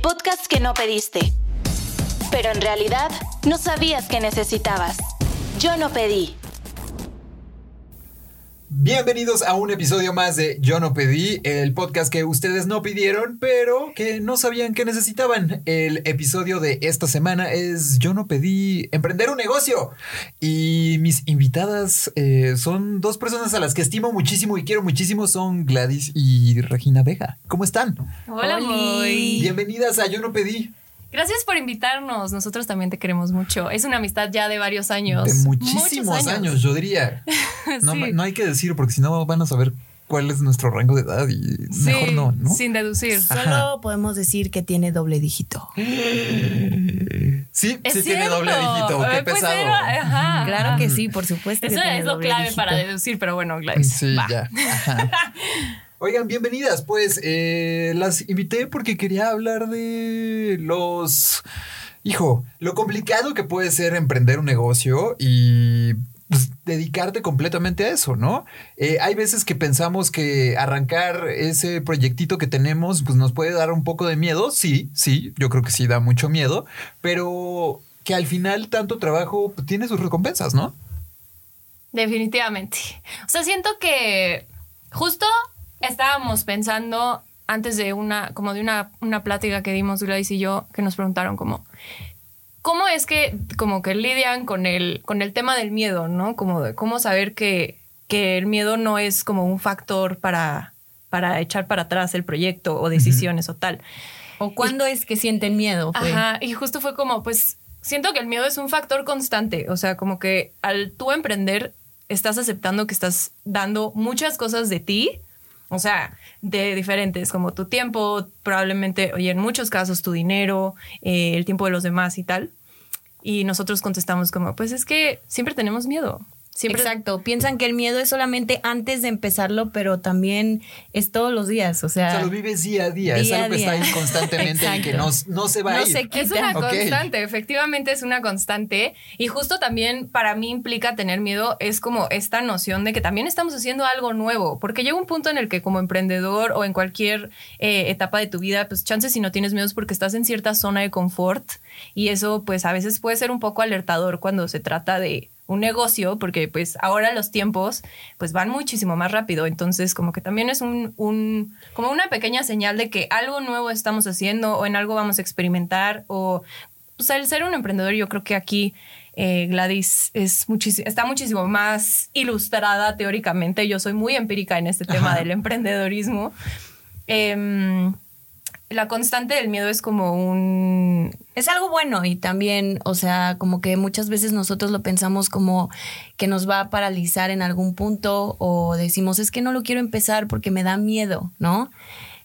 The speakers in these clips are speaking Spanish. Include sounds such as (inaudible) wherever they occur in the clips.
podcast que no pediste. Pero en realidad no sabías que necesitabas. Yo no pedí. Bienvenidos a un episodio más de Yo no pedí, el podcast que ustedes no pidieron, pero que no sabían que necesitaban. El episodio de esta semana es Yo no pedí emprender un negocio. Y mis invitadas eh, son dos personas a las que estimo muchísimo y quiero muchísimo, son Gladys y Regina Vega. ¿Cómo están? Hola, muy. Bienvenidas a Yo no pedí. Gracias por invitarnos. Nosotros también te queremos mucho. Es una amistad ya de varios años. De muchísimos años. yo diría. (laughs) No, no hay que decir porque si no van a saber cuál es nuestro rango de edad y mejor no, ¿no? Sin deducir. Solo podemos decir que tiene doble dígito. (gasps) Sí, sí tiene doble dígito. Qué pues pesado. Claro que sí, por supuesto. Eso es lo clave para deducir, pero bueno, Gladys. Sí, ya. (laughs) Oigan, bienvenidas. Pues eh, las invité porque quería hablar de los. Hijo, lo complicado que puede ser emprender un negocio y pues, dedicarte completamente a eso, ¿no? Eh, hay veces que pensamos que arrancar ese proyectito que tenemos, pues nos puede dar un poco de miedo. Sí, sí, yo creo que sí da mucho miedo, pero que al final tanto trabajo pues, tiene sus recompensas, ¿no? Definitivamente. O sea, siento que justo estábamos pensando antes de una, como de una, una plática que dimos Gladys y yo, que nos preguntaron como, ¿cómo es que como que lidian con el, con el tema del miedo, ¿no? Como de cómo saber que, que el miedo no es como un factor para, para echar para atrás el proyecto o decisiones o tal. ¿O cuándo es que sienten miedo? Ajá, y justo fue como, pues, siento que el miedo es un factor constante, o sea, como que al tú emprender, estás aceptando que estás dando muchas cosas de ti, o sea, de diferentes, como tu tiempo, probablemente, oye, en muchos casos tu dinero, eh, el tiempo de los demás y tal. Y nosotros contestamos como, pues es que siempre tenemos miedo. Exacto. Piensan que el miedo es solamente antes de empezarlo, pero también es todos los días. O sea, o sea lo vives día a día. es algo que está ahí constantemente y que (laughs) no, se va a ir. Es una constante, efectivamente es una constante. Y justo también para mí implica tener miedo, es como esta noción de que también estamos haciendo algo nuevo. Porque llega un punto en el que como emprendedor o en cualquier eh, etapa de tu vida, pues chances si no tienes miedo es porque estás en cierta zona de confort. Y eso pues a veces puede ser un poco alertador cuando se trata de un negocio, porque pues ahora los tiempos pues van muchísimo más rápido, entonces como que también es un, un, como una pequeña señal de que algo nuevo estamos haciendo o en algo vamos a experimentar o pues el ser un emprendedor yo creo que aquí eh, Gladys es está muchísimo más ilustrada teóricamente, yo soy muy empírica en este tema del emprendedorismo. Em, la constante del miedo es como un... Es algo bueno y también, o sea, como que muchas veces nosotros lo pensamos como que nos va a paralizar en algún punto o decimos, es que no lo quiero empezar porque me da miedo, ¿no?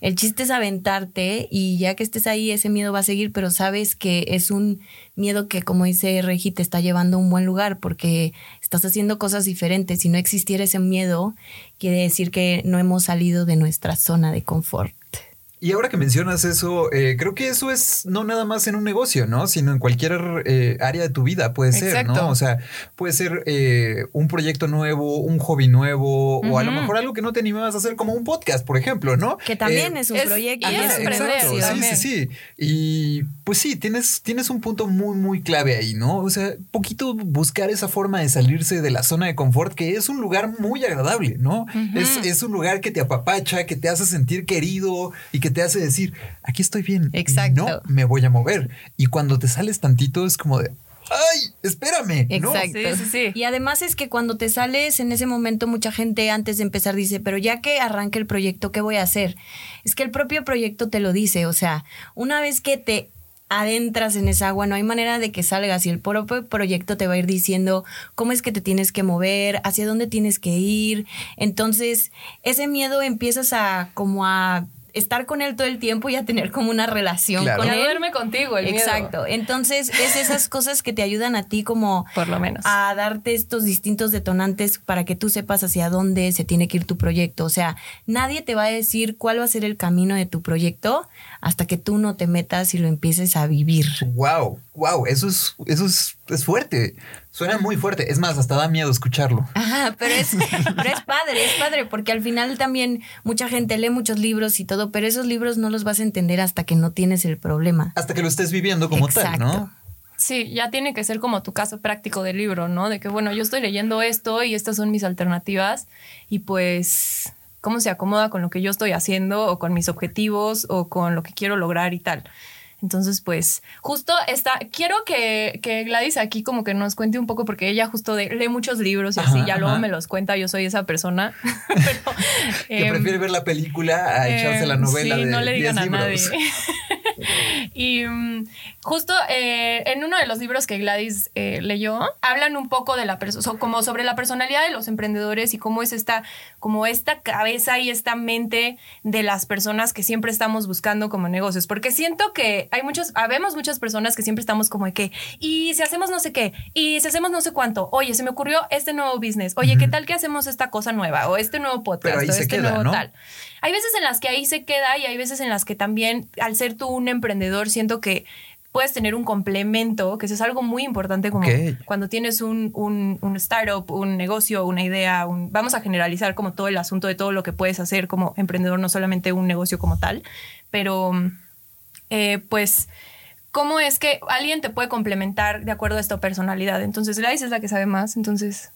El chiste es aventarte y ya que estés ahí, ese miedo va a seguir, pero sabes que es un miedo que, como dice Regi, te está llevando a un buen lugar porque estás haciendo cosas diferentes. Si no existiera ese miedo, quiere decir que no hemos salido de nuestra zona de confort. Y ahora que mencionas eso, eh, creo que eso es no nada más en un negocio, ¿no? Sino en cualquier eh, área de tu vida puede ser, ¿no? O sea, puede ser eh, un proyecto nuevo, un hobby nuevo, o a lo mejor algo que no te animabas a hacer como un podcast, por ejemplo, ¿no? Que también es un proyecto. Y es exacto, sí, sí, sí. Y pues sí, tienes, tienes un punto muy, muy clave ahí, ¿no? O sea, poquito buscar esa forma de salirse de la zona de confort, que es un lugar muy agradable, ¿no? es, es un lugar que te apapacha, que te hace sentir querido y que te hace decir, aquí estoy bien. Exacto. No me voy a mover. Y cuando te sales tantito es como de, ¡ay! Espérame. Exacto. Sí, sí, Y además es que cuando te sales en ese momento, mucha gente antes de empezar dice, pero ya que arranque el proyecto, ¿qué voy a hacer? Es que el propio proyecto te lo dice. O sea, una vez que te adentras en esa agua, no hay manera de que salgas y el propio proyecto te va a ir diciendo cómo es que te tienes que mover, hacia dónde tienes que ir. Entonces, ese miedo empiezas a como a estar con él todo el tiempo y a tener como una relación con él. duerme contigo, el Exacto. Entonces, es esas cosas que te ayudan a ti como por lo menos a darte estos distintos detonantes para que tú sepas hacia dónde se tiene que ir tu proyecto. O sea, nadie te va a decir cuál va a ser el camino de tu proyecto hasta que tú no te metas y lo empieces a vivir. Wow, wow, eso es eso es, es fuerte. Suena muy fuerte. Es más, hasta da miedo escucharlo. Ajá, pero es, (laughs) pero es padre, es padre, porque al final también mucha gente lee muchos libros y todo, pero esos libros no los vas a entender hasta que no tienes el problema. Hasta que lo estés viviendo como tal, ¿no? Sí, ya tiene que ser como tu caso práctico del libro, ¿no? De que, bueno, yo estoy leyendo esto y estas son mis alternativas y pues cómo se acomoda con lo que yo estoy haciendo o con mis objetivos o con lo que quiero lograr y tal. Entonces, pues, justo está, quiero que, que, Gladys aquí como que nos cuente un poco, porque ella justo lee muchos libros y así, ya luego me los cuenta, yo soy esa persona. (laughs) que prefiere ver la película a echarse la em, novela sí, no le digan a nadie. (laughs) (laughs) y mm, justo eh, en uno de los libros que Gladys eh, leyó, hablan un poco de la persona, como sobre la personalidad de los emprendedores y cómo es esta, como esta cabeza y esta mente de las personas que siempre estamos buscando como negocios, porque siento que hay muchos, habemos muchas personas que siempre estamos como de que, y si hacemos no sé qué, y si hacemos no sé cuánto, oye, se me ocurrió este nuevo business, oye, ¿qué tal que hacemos esta cosa nueva o este nuevo podcast o este nuevo tal? Hay veces en las que ahí se queda y hay veces en las que también, al ser tú un emprendedor, siento que puedes tener un complemento, que eso es algo muy importante como cuando tienes un, un, un, startup, un negocio, una idea, vamos a generalizar como todo el asunto de todo lo que puedes hacer como emprendedor, no solamente un negocio como tal, pero eh, pues, ¿cómo es que alguien te puede complementar de acuerdo a esta personalidad? Entonces, Gladys es la que sabe más, entonces...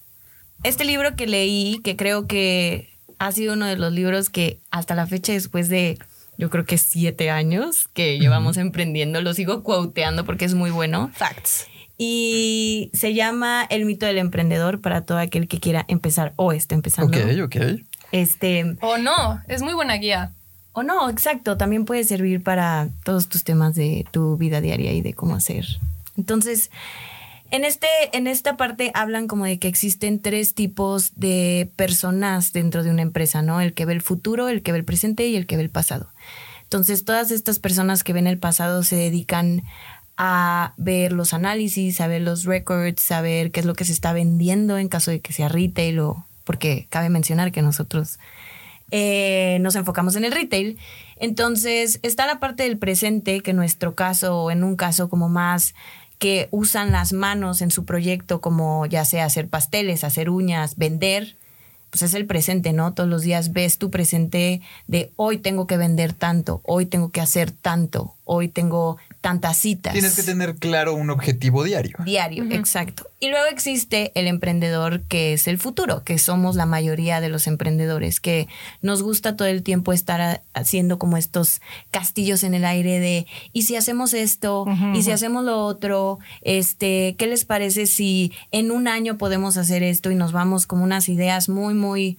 Este libro que leí, que creo que ha sido uno de los libros que hasta la fecha, después de yo creo que siete años que llevamos emprendiendo, lo sigo quoteando porque es muy bueno. Facts. Y se llama El mito del emprendedor para todo aquel que quiera empezar o esté empezando. Ok, ok. Este. O no, es muy buena guía. O no, exacto, también puede servir para todos tus temas de tu vida diaria y de cómo hacer. Entonces, en, este, en esta parte hablan como de que existen tres tipos de personas dentro de una empresa, ¿no? El que ve el futuro, el que ve el presente y el que ve el pasado. Entonces, todas estas personas que ven el pasado se dedican a ver los análisis, a ver los records, a ver qué es lo que se está vendiendo en caso de que sea retail o porque cabe mencionar que nosotros eh, nos enfocamos en el retail. Entonces está la parte del presente, que en nuestro caso, o en un caso como más que usan las manos en su proyecto, como ya sea hacer pasteles, hacer uñas, vender, pues es el presente, ¿no? Todos los días ves tu presente de hoy tengo que vender tanto, hoy tengo que hacer tanto, hoy tengo tantas citas. Tienes que tener claro un objetivo diario. Diario, exacto. Y luego existe el emprendedor que es el futuro, que somos la mayoría de los emprendedores, que nos gusta todo el tiempo estar haciendo como estos castillos en el aire de, ¿y si hacemos esto? ¿Y si hacemos lo otro? Este, ¿qué les parece si en un año podemos hacer esto y nos vamos como unas ideas muy, muy,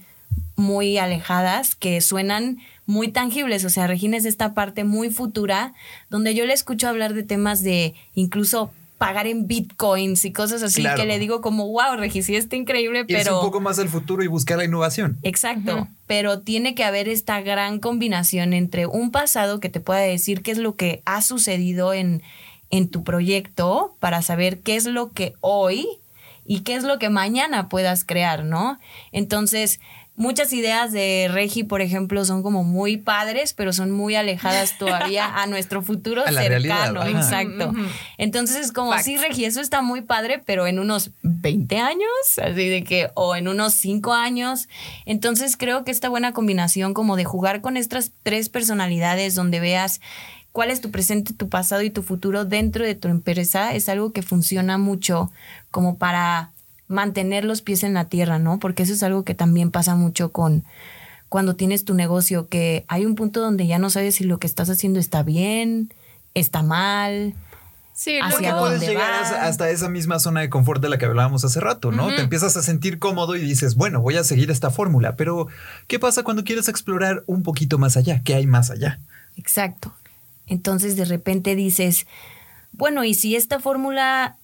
muy alejadas que suenan muy tangibles. O sea, Regina es esta parte muy futura donde yo le escucho hablar de temas de incluso pagar en bitcoins y cosas así que le digo como, wow, Regis, sí está increíble, pero... Es un poco más el futuro y buscar la innovación. Exacto, pero tiene que haber esta gran combinación entre un pasado que te pueda decir qué es lo que ha sucedido en, en tu proyecto para saber qué es lo que hoy y qué es lo que mañana puedas crear, ¿no? Entonces, muchas ideas de Regi, por ejemplo, son como muy padres, pero son muy alejadas todavía a nuestro futuro (laughs) cercano. Exacto. Entonces es como, sí, Regi, eso está muy padre, pero en unos 20 años, así de que, o en unos 5 años. Entonces creo que esta buena combinación como de jugar con estas tres personalidades donde veas cuál es tu presente, tu pasado y tu futuro dentro de tu empresa es algo que funciona mucho como para mantener los pies en la tierra, ¿no? Porque eso es algo que también pasa mucho con cuando tienes tu negocio, que hay un punto donde ya no sabes si lo que estás haciendo está bien, está mal. Sí, hacia dónde puedes llegar hasta esa misma zona de confort de la que hablábamos hace rato, ¿no? Te empiezas a sentir cómodo y dices, bueno, voy a seguir esta fórmula, pero ¿qué pasa cuando quieres explorar un poquito más allá? ¿Qué hay más allá? Exacto. Entonces de repente dices, bueno, ¿y si esta fórmula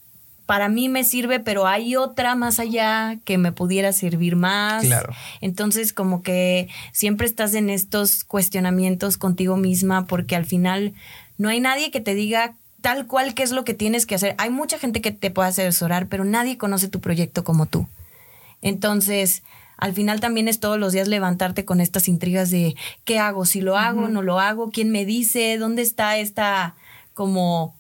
para mí me sirve, pero hay otra más allá que me pudiera servir más. Claro. Entonces, como que siempre estás en estos cuestionamientos contigo misma, porque al final no hay nadie que te diga tal cual qué es lo que tienes que hacer. Hay mucha gente que te puede asesorar, pero nadie conoce tu proyecto como tú. Entonces, al final también es todos los días levantarte con estas intrigas de qué hago, si lo hago, no lo hago, quién me dice, dónde está esta como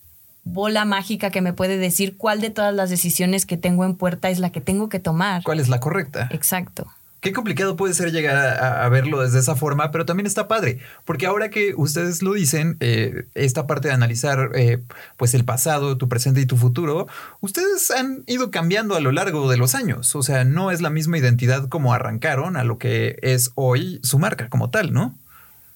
bola mágica que me puede decir cuál de todas las decisiones que tengo en puerta es la que tengo que tomar. ¿Cuál es la correcta? Exacto. Qué complicado puede ser llegar a, verlo desde esa forma, pero también está padre, porque ahora que ustedes lo dicen, eh, esta parte de analizar eh, pues el pasado, tu presente y tu futuro, ustedes han ido cambiando a lo largo de los años, o sea, no es la misma identidad como arrancaron a lo que es hoy su marca como tal, ¿no?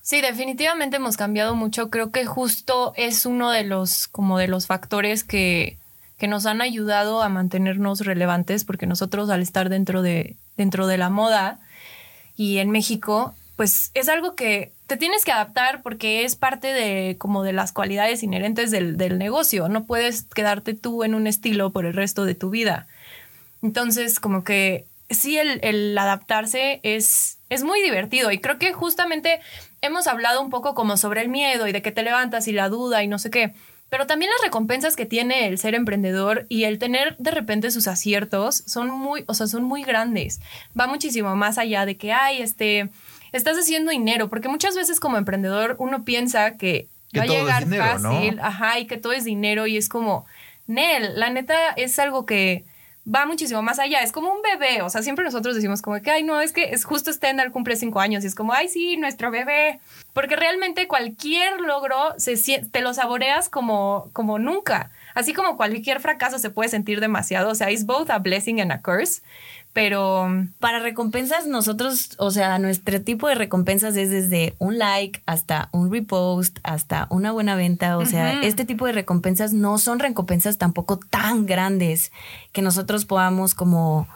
Sí, definitivamente hemos cambiado mucho. Creo que justo es uno de los, como de los factores que, que nos han ayudado a mantenernos relevantes, porque nosotros al estar dentro de, dentro de la moda y en México, pues es algo que te tienes que adaptar porque es parte de como de las cualidades inherentes del, del negocio. No puedes quedarte tú en un estilo por el resto de tu vida. Entonces, como que sí, el, el adaptarse es, es muy divertido y creo que justamente hemos hablado un poco como sobre el miedo y de que te levantas y la duda y no sé qué. Pero también las recompensas que tiene el ser emprendedor y el tener de repente sus aciertos son muy, o sea, son muy grandes. Va muchísimo más allá de que, ay, este, estás haciendo dinero, porque muchas veces como emprendedor uno piensa que, va a llegar fácil, ajá, y que todo es dinero y es como, Nel, la neta es algo que va muchísimo más allá. Es como un bebé. O sea, siempre nosotros decimos como que, ay, no, es que es justo Stendhal cumple cinco años y es como, ay, sí, nuestro bebé. Porque realmente cualquier logro se, te lo saboreas como, como nunca. Así como cualquier fracaso se puede sentir demasiado. O sea, es both a blessing and a curse pero para recompensas nosotros, o sea, nuestro tipo de recompensas es desde un like hasta un repost, hasta una buena venta, o sea, este tipo de recompensas no son recompensas tampoco tan grandes que nosotros podamos como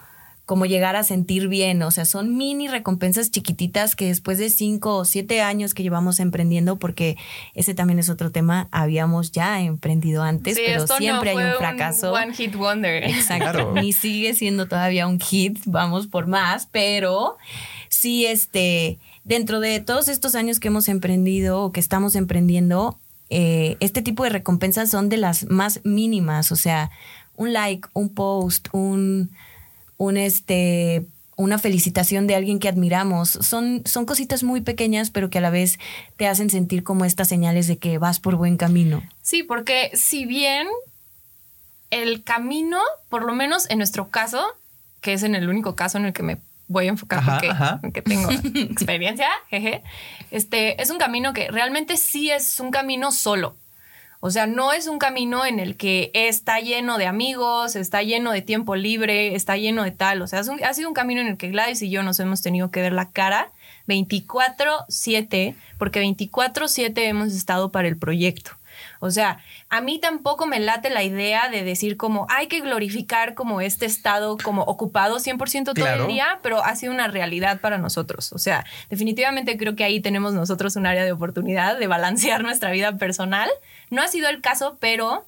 como llegar a sentir bien. O sea, son mini recompensas chiquititas que después de cinco o siete años que llevamos emprendiendo, porque ese también es otro tema, habíamos ya emprendido antes, pero siempre hay un fracaso. one hit wonder. Exacto. Ni sigue siendo todavía un hit, vamos por más, pero sí, este, dentro de todos estos años que hemos emprendido o que estamos emprendiendo, eh, este tipo de recompensas son de las más mínimas. O sea, un like, un post, un un este una felicitación de alguien que admiramos. Son, son cositas muy pequeñas, pero que a la vez te hacen sentir como estas señales de que vas por buen camino. Sí, porque si bien el camino, por lo menos en nuestro caso, que es en el único caso en el que me voy a enfocar porque, tengo (laughs) experiencia, jeje, este, es un camino que realmente sí es un camino solo. O sea, no es un camino en el que está lleno de amigos, está lleno de tiempo libre, está lleno de tal. O sea, ha sido un camino en el que Gladys y yo nos hemos tenido que ver la cara 24/7, porque 24/7 hemos estado para el proyecto. O sea, a mí tampoco me late la idea de decir como hay que glorificar como este estado como ocupado 100% todo el día, pero ha sido una realidad para nosotros. O sea, definitivamente creo que ahí tenemos nosotros un área de oportunidad de balancear (laughs) nuestra vida personal. No ha sido el caso, pero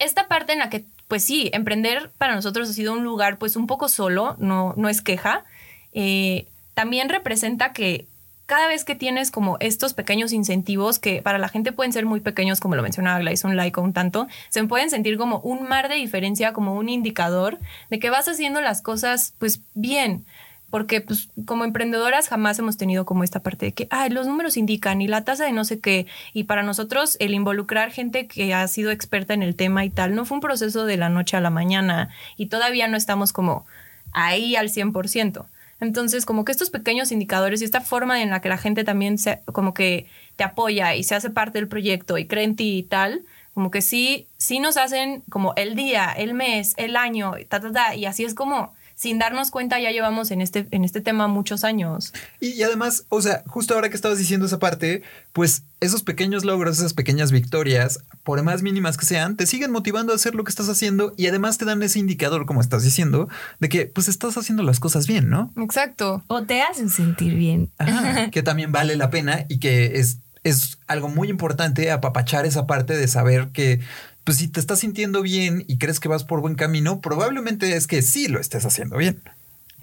esta parte en la que, pues sí, emprender para nosotros ha sido un lugar pues un poco solo, no, no es queja. Eh, también representa que cada vez que tienes como estos pequeños incentivos que para la gente pueden ser muy pequeños, como lo mencionaba Gladys, un like un tanto, se pueden sentir como un mar de diferencia, como un indicador de que vas haciendo las cosas pues bien. Porque pues como emprendedoras jamás hemos tenido como esta parte de que, ay, los números indican y la tasa de no sé qué. Y para nosotros el involucrar gente que ha sido experta en el tema y tal, no fue un proceso de la noche a la mañana y todavía no estamos como ahí al 100%. Entonces, como que estos pequeños indicadores y esta forma en la que la gente también se, como que te apoya y se hace parte del proyecto y cree en ti y tal, como que sí, sí nos hacen como el día, el mes, el año, ta, ta, ta, y así es como sin darnos cuenta ya llevamos en este, en este tema muchos años. Y, además, o sea, justo ahora que estabas diciendo esa parte, pues esos pequeños logros, esas pequeñas victorias, por más mínimas que sean, te siguen motivando a hacer lo que estás haciendo y además te dan ese indicador, como estás diciendo, de que pues estás haciendo las cosas bien, ¿no? Exacto. O te hacen sentir bien. (laughs) que también vale la pena y que es, es algo muy importante apapachar esa parte de saber que pues si te estás sintiendo bien y crees que vas por buen camino, probablemente es que sí lo estés haciendo bien.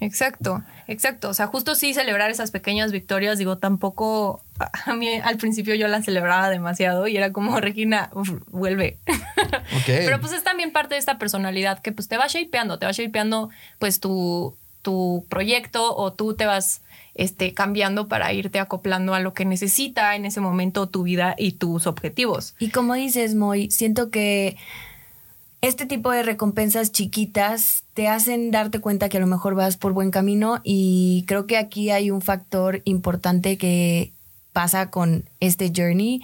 Exacto, exacto. O sea, justo sí celebrar esas pequeñas victorias, digo, tampoco a mí al principio yo las celebraba demasiado y era como, (laughs) Regina, vuelve. (laughs) Pero pues es también parte de esta personalidad que pues te va shapeando, te va shapeando pues tu, tu proyecto o tú te vas este, cambiando para irte acoplando a lo que necesita en ese momento tu vida y tus objetivos. Y como dices, Moy, siento que este tipo de recompensas chiquitas te hacen darte cuenta que a lo mejor vas por buen camino y creo que aquí hay un factor importante que pasa con este journey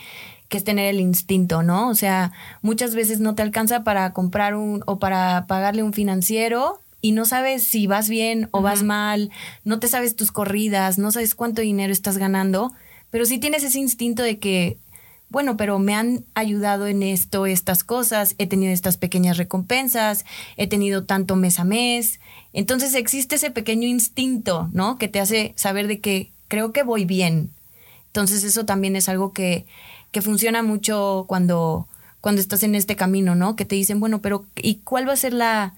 que es tener el instinto, ¿no? O sea, muchas veces no te alcanza para comprar un o para pagarle un financiero y no sabes si vas bien o vas mal, no te sabes tus corridas, no sabes cuánto dinero estás ganando, pero sí tienes ese instinto de que, bueno, pero me han ayudado en esto, estas cosas, he tenido estas pequeñas recompensas, he tenido tanto mes a mes, entonces existe ese pequeño instinto, ¿no? Que te hace saber de que creo que voy bien. Entonces eso también es algo que, que funciona mucho cuando, cuando estás en este camino, ¿no? Que te dicen, bueno, pero ¿y cuál va a ser la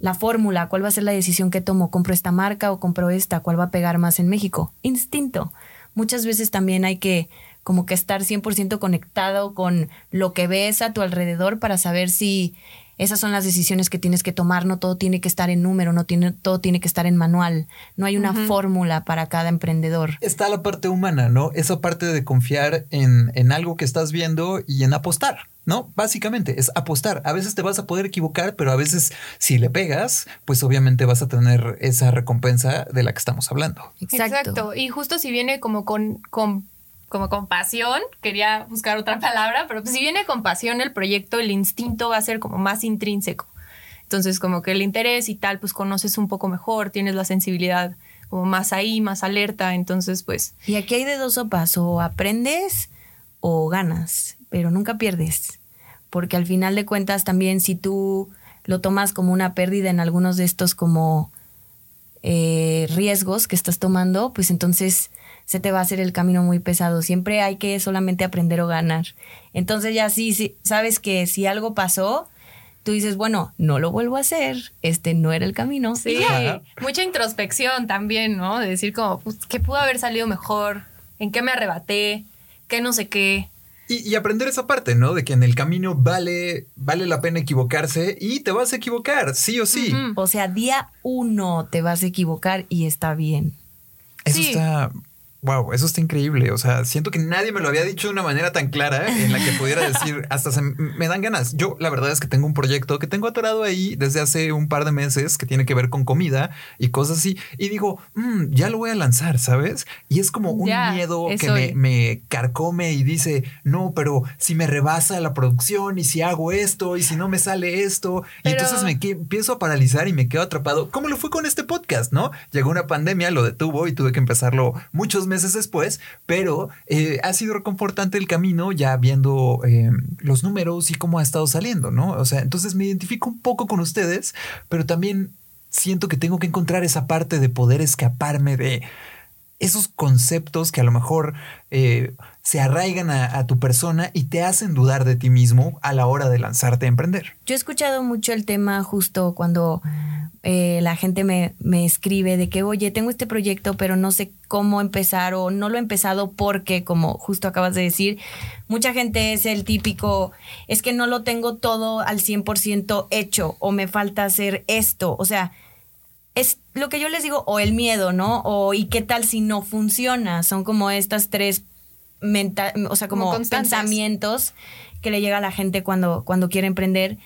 la fórmula, cuál va a ser la decisión que tomo, compro esta marca o compro esta, cuál va a pegar más en México. Instinto. Muchas veces también hay que como que estar 100% conectado con lo que ves a tu alrededor para saber si esas son las decisiones que tienes que tomar, no todo tiene que estar en número, no tiene, todo tiene que estar en manual, no hay una fórmula para cada emprendedor. Está la parte humana, ¿no? Esa parte de confiar en, en algo que estás viendo y en apostar. ¿No? Básicamente es apostar. A veces te vas a poder equivocar, pero a veces si le pegas, pues obviamente vas a tener esa recompensa de la que estamos hablando. Exacto. Y justo si viene como con, con como con pasión, quería buscar otra palabra, pero si viene con pasión el proyecto, el instinto va a ser como más intrínseco. Entonces, como que el interés y tal, pues conoces un poco mejor, tienes la sensibilidad como más ahí, más alerta, entonces pues... Y aquí hay de dos sopas, o aprendes o ganas, pero nunca pierdes, porque al final de cuentas también si tú lo tomas como una pérdida en algunos de estos como eh, riesgos que estás tomando, pues entonces se te va a hacer el camino muy pesado. Siempre hay que solamente aprender o ganar. Entonces ya sí, sí sabes que si algo pasó, tú dices, bueno, no lo vuelvo a hacer, este no era el camino. Sí, mucha introspección también, ¿no? De decir como, pues, ¿qué pudo haber salido mejor? ¿En qué me arrebaté? ¿Qué no sé qué? Y, aprender esa parte, ¿no? De que en el camino vale, vale la pena equivocarse y te vas a equivocar, sí o sí. O sea, día uno te vas a equivocar y está bien. Eso está Wow, eso está increíble. O sea, siento que nadie me lo había dicho de una manera tan clara en la que pudiera (laughs) decir, hasta se me dan ganas. Yo, la verdad es que tengo un proyecto que tengo atorado ahí desde hace un par de meses que tiene que ver con comida y cosas así. Y digo, mm, ya lo voy a lanzar, ¿sabes? Y es como un miedo que me, carcome y dice, no, pero si me rebasa la producción y si hago esto y si no me sale esto. Y entonces me empiezo a paralizar y me quedo atrapado. ¿Cómo lo fue con este podcast, no? Llegó una pandemia, lo detuvo y tuve que empezarlo muchos meses después, pero eh, ha sido reconfortante el camino ya viendo eh, los números y cómo ha estado saliendo, ¿no? O sea, entonces me identifico un poco con ustedes, pero también siento que tengo que encontrar esa parte de poder escaparme de esos conceptos que a lo mejor eh, se arraigan a, tu persona y te hacen dudar de ti mismo a la hora de lanzarte a emprender. Yo he escuchado mucho el tema justo cuando eh, la gente me, me, escribe de que, oye, tengo este proyecto, pero no sé cómo empezar o no lo he empezado porque, como justo acabas de decir, mucha gente es el típico, es que no lo tengo todo al 100% hecho o me falta hacer esto. O sea, es lo que yo les digo, o el miedo, ¿no? O y qué tal si no funciona. Son como estas tres mental, o sea, como, pensamientos que le llega a la gente cuando, cuando quiere emprender.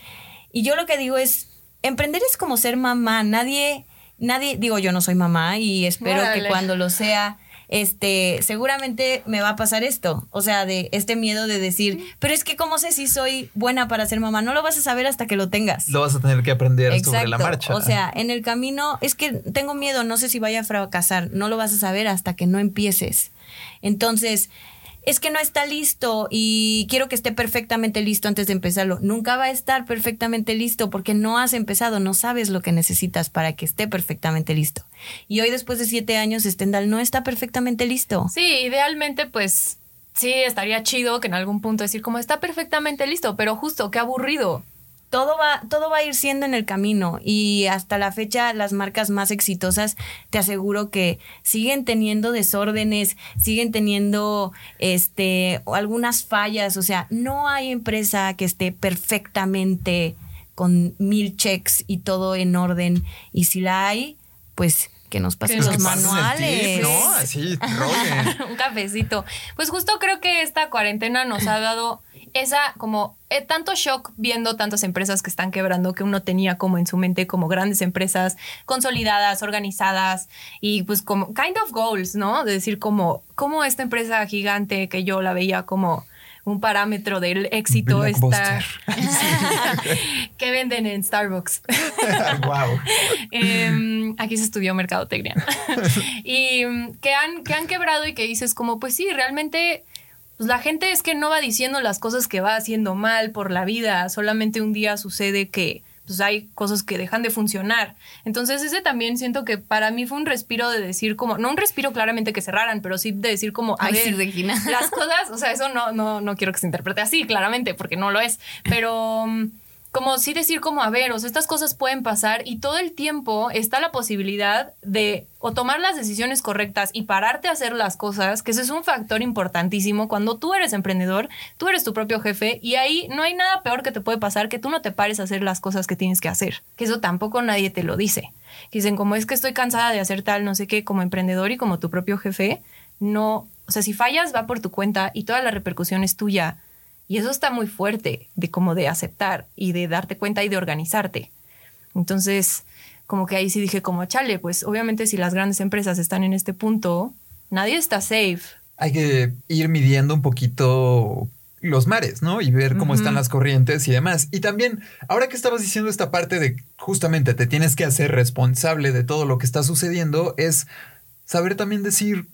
Y yo lo que digo es, emprender es como ser mamá. Nadie, nadie, digo, yo no soy mamá y espero que cuando lo sea, este, seguramente me va a pasar esto. O sea, de este miedo de decir, pero es que cómo sé si soy buena para ser mamá. No lo vas a saber hasta que lo tengas. Lo vas a tener que aprender sobre la marcha. O sea, en el camino, es que tengo miedo, no sé si vaya a fracasar. No lo vas a saber hasta que no empieces. Entonces, es que no está listo y quiero que esté perfectamente listo antes de empezarlo. Nunca va a estar perfectamente listo porque no has empezado, no sabes lo que necesitas para que esté perfectamente listo. Y hoy, después de siete años, Stendhal no está perfectamente listo. Sí, idealmente, pues sí, estaría chido que en algún punto decir como está perfectamente listo, pero justo, qué aburrido todo va, todo va a ir siendo en el camino y hasta la fecha las marcas más exitosas te aseguro que siguen teniendo desórdenes, siguen teniendo este algunas fallas, o sea, no hay empresa que esté perfectamente con mil checks y todo en orden y si la hay, pues que nos pasen Que los nos manuales. ¿no? Así, (laughs) un cafecito. Pues justo creo que esta cuarentena nos ha dado esa como eh, tanto shock viendo tantas empresas que están quebrando que uno tenía como en su mente como grandes empresas consolidadas, organizadas y pues como kind of goals, ¿no? De decir como, como esta empresa gigante que yo la veía como un parámetro del éxito está (laughs) que venden en Starbucks. (laughs) wow. Em, aquí se estudió mercadotecnia. (laughs) y mm, que han, que han quebrado y que dices como, pues sí, realmente pues la gente es que no va diciendo las cosas que va haciendo mal por la vida, solamente un día sucede que pues hay cosas que dejan de funcionar. Entonces ese también siento que para mí fue un respiro de decir como, no un respiro claramente que cerraran, pero sí de decir como, a Ay, ver, sí, Regina. las cosas, o sea, eso no, no, no quiero que se interprete así, claramente, porque no lo es, pero mm, como sí decir como, a ver, o sea, estas cosas pueden pasar y todo el tiempo está la posibilidad de o tomar las decisiones correctas y pararte a hacer las cosas, que ese es un factor importantísimo. Cuando tú eres emprendedor, tú eres tu propio jefe y ahí no hay nada peor que te puede pasar que tú no te pares a hacer las cosas que tienes que hacer, que eso tampoco nadie te lo dice. Dicen, como es que estoy cansada de hacer tal, no sé qué, como emprendedor y como tu propio jefe, no, o sea, si fallas va por tu cuenta y toda la repercusión es tuya. Y eso está muy fuerte de como de aceptar y de darte cuenta y de organizarte. Entonces, como que ahí sí dije como, chale, pues obviamente si las grandes empresas están en este punto, nadie está safe. Hay que ir midiendo un poquito los mares, ¿no? Y ver cómo están las corrientes y demás. Y también, ahora que estabas diciendo esta parte de justamente te tienes que hacer responsable de todo lo que está sucediendo, es saber también decir,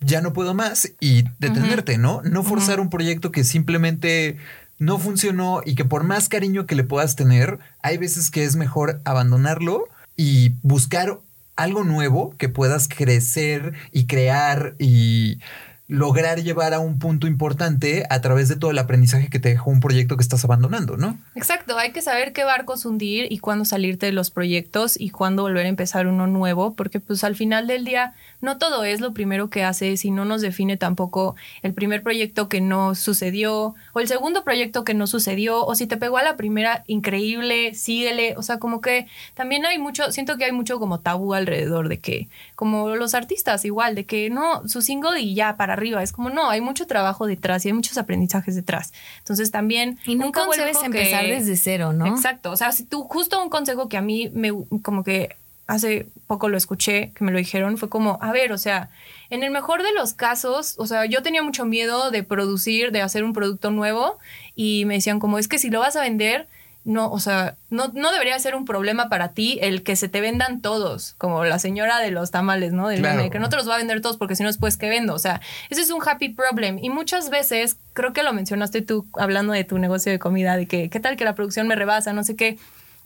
ya no puedo más y detenerte, ¿no? No forzar un proyecto que simplemente no funcionó y que por más cariño que le puedas tener, hay veces que es mejor abandonarlo y buscar algo nuevo que puedas crecer y crear y lograr llevar a un punto importante a través de todo el aprendizaje que te dejó un proyecto que estás abandonando, ¿no? Exacto, hay que saber qué barcos hundir y cuándo salirte de los proyectos y cuándo volver a empezar uno nuevo, porque pues al final del día no todo es lo primero que haces y no nos define tampoco el primer proyecto que no sucedió o el segundo proyecto que no sucedió o si te pegó a la primera, increíble, síguele, o sea, como que también hay mucho, siento que hay mucho como tabú alrededor de que, como los artistas igual, de que no, su single y ya para arriba, es como no, hay mucho trabajo detrás y hay muchos aprendizajes detrás. Entonces también... Y un nunca a empezar que- desde cero, ¿no? Exacto. O sea, si tú, justo un consejo que a mí me, como que hace poco lo escuché, que me lo dijeron, fue como, a ver, o sea, en el mejor de los casos, o sea, yo tenía mucho miedo de producir, de hacer un producto nuevo y me decían como, es que si lo vas a vender, no, o sea, no, no debería ser un problema para ti el que se te vendan todos, como la señora de los tamales, ¿no? Del Claro. meme, que no te los va a vender todos porque si no después que vendo. O sea, ese es un happy problem. Y muchas veces, creo que lo mencionaste tú hablando de tu negocio de comida, de que qué tal que la producción me rebasa, no sé qué.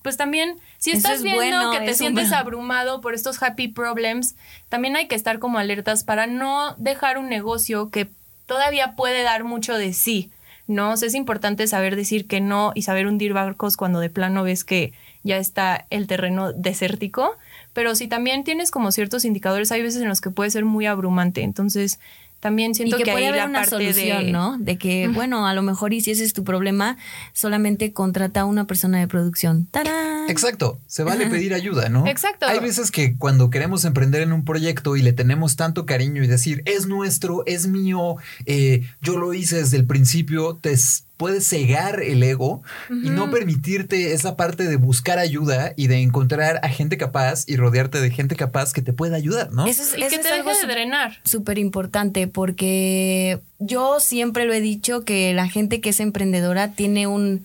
Pues también, si Eso estás es viendo bueno, que te sientes abrumado por estos happy problems, también hay que estar como alertas para no dejar un negocio que todavía puede dar mucho de sí. ¿No? Es importante saber decir que no y saber hundir barcos cuando de plano ves que ya está el terreno desértico. Pero si también tienes como ciertos indicadores, hay veces en los que puede ser muy abrumante. Entonces, también Y siento que, que, puede ahí haber la una parte solución, de... ¿no? De que, bueno, a lo mejor y si ese es tu problema, solamente contrata a una persona de producción. ¡Tarán! Exacto, se vale pedir ayuda, ¿no? Exacto. Hay veces que cuando queremos emprender en un proyecto y le tenemos tanto cariño y decir, es nuestro, es mío, eh, yo lo hice desde el principio, te puedes cegar el ego y no permitirte esa parte de buscar ayuda y de encontrar a gente capaz y rodearte de gente capaz que te pueda ayudar, ¿no? Eso es, Y eso que es te algo deje de drenar. súper importante porque yo siempre lo he dicho que la gente que es emprendedora tiene un,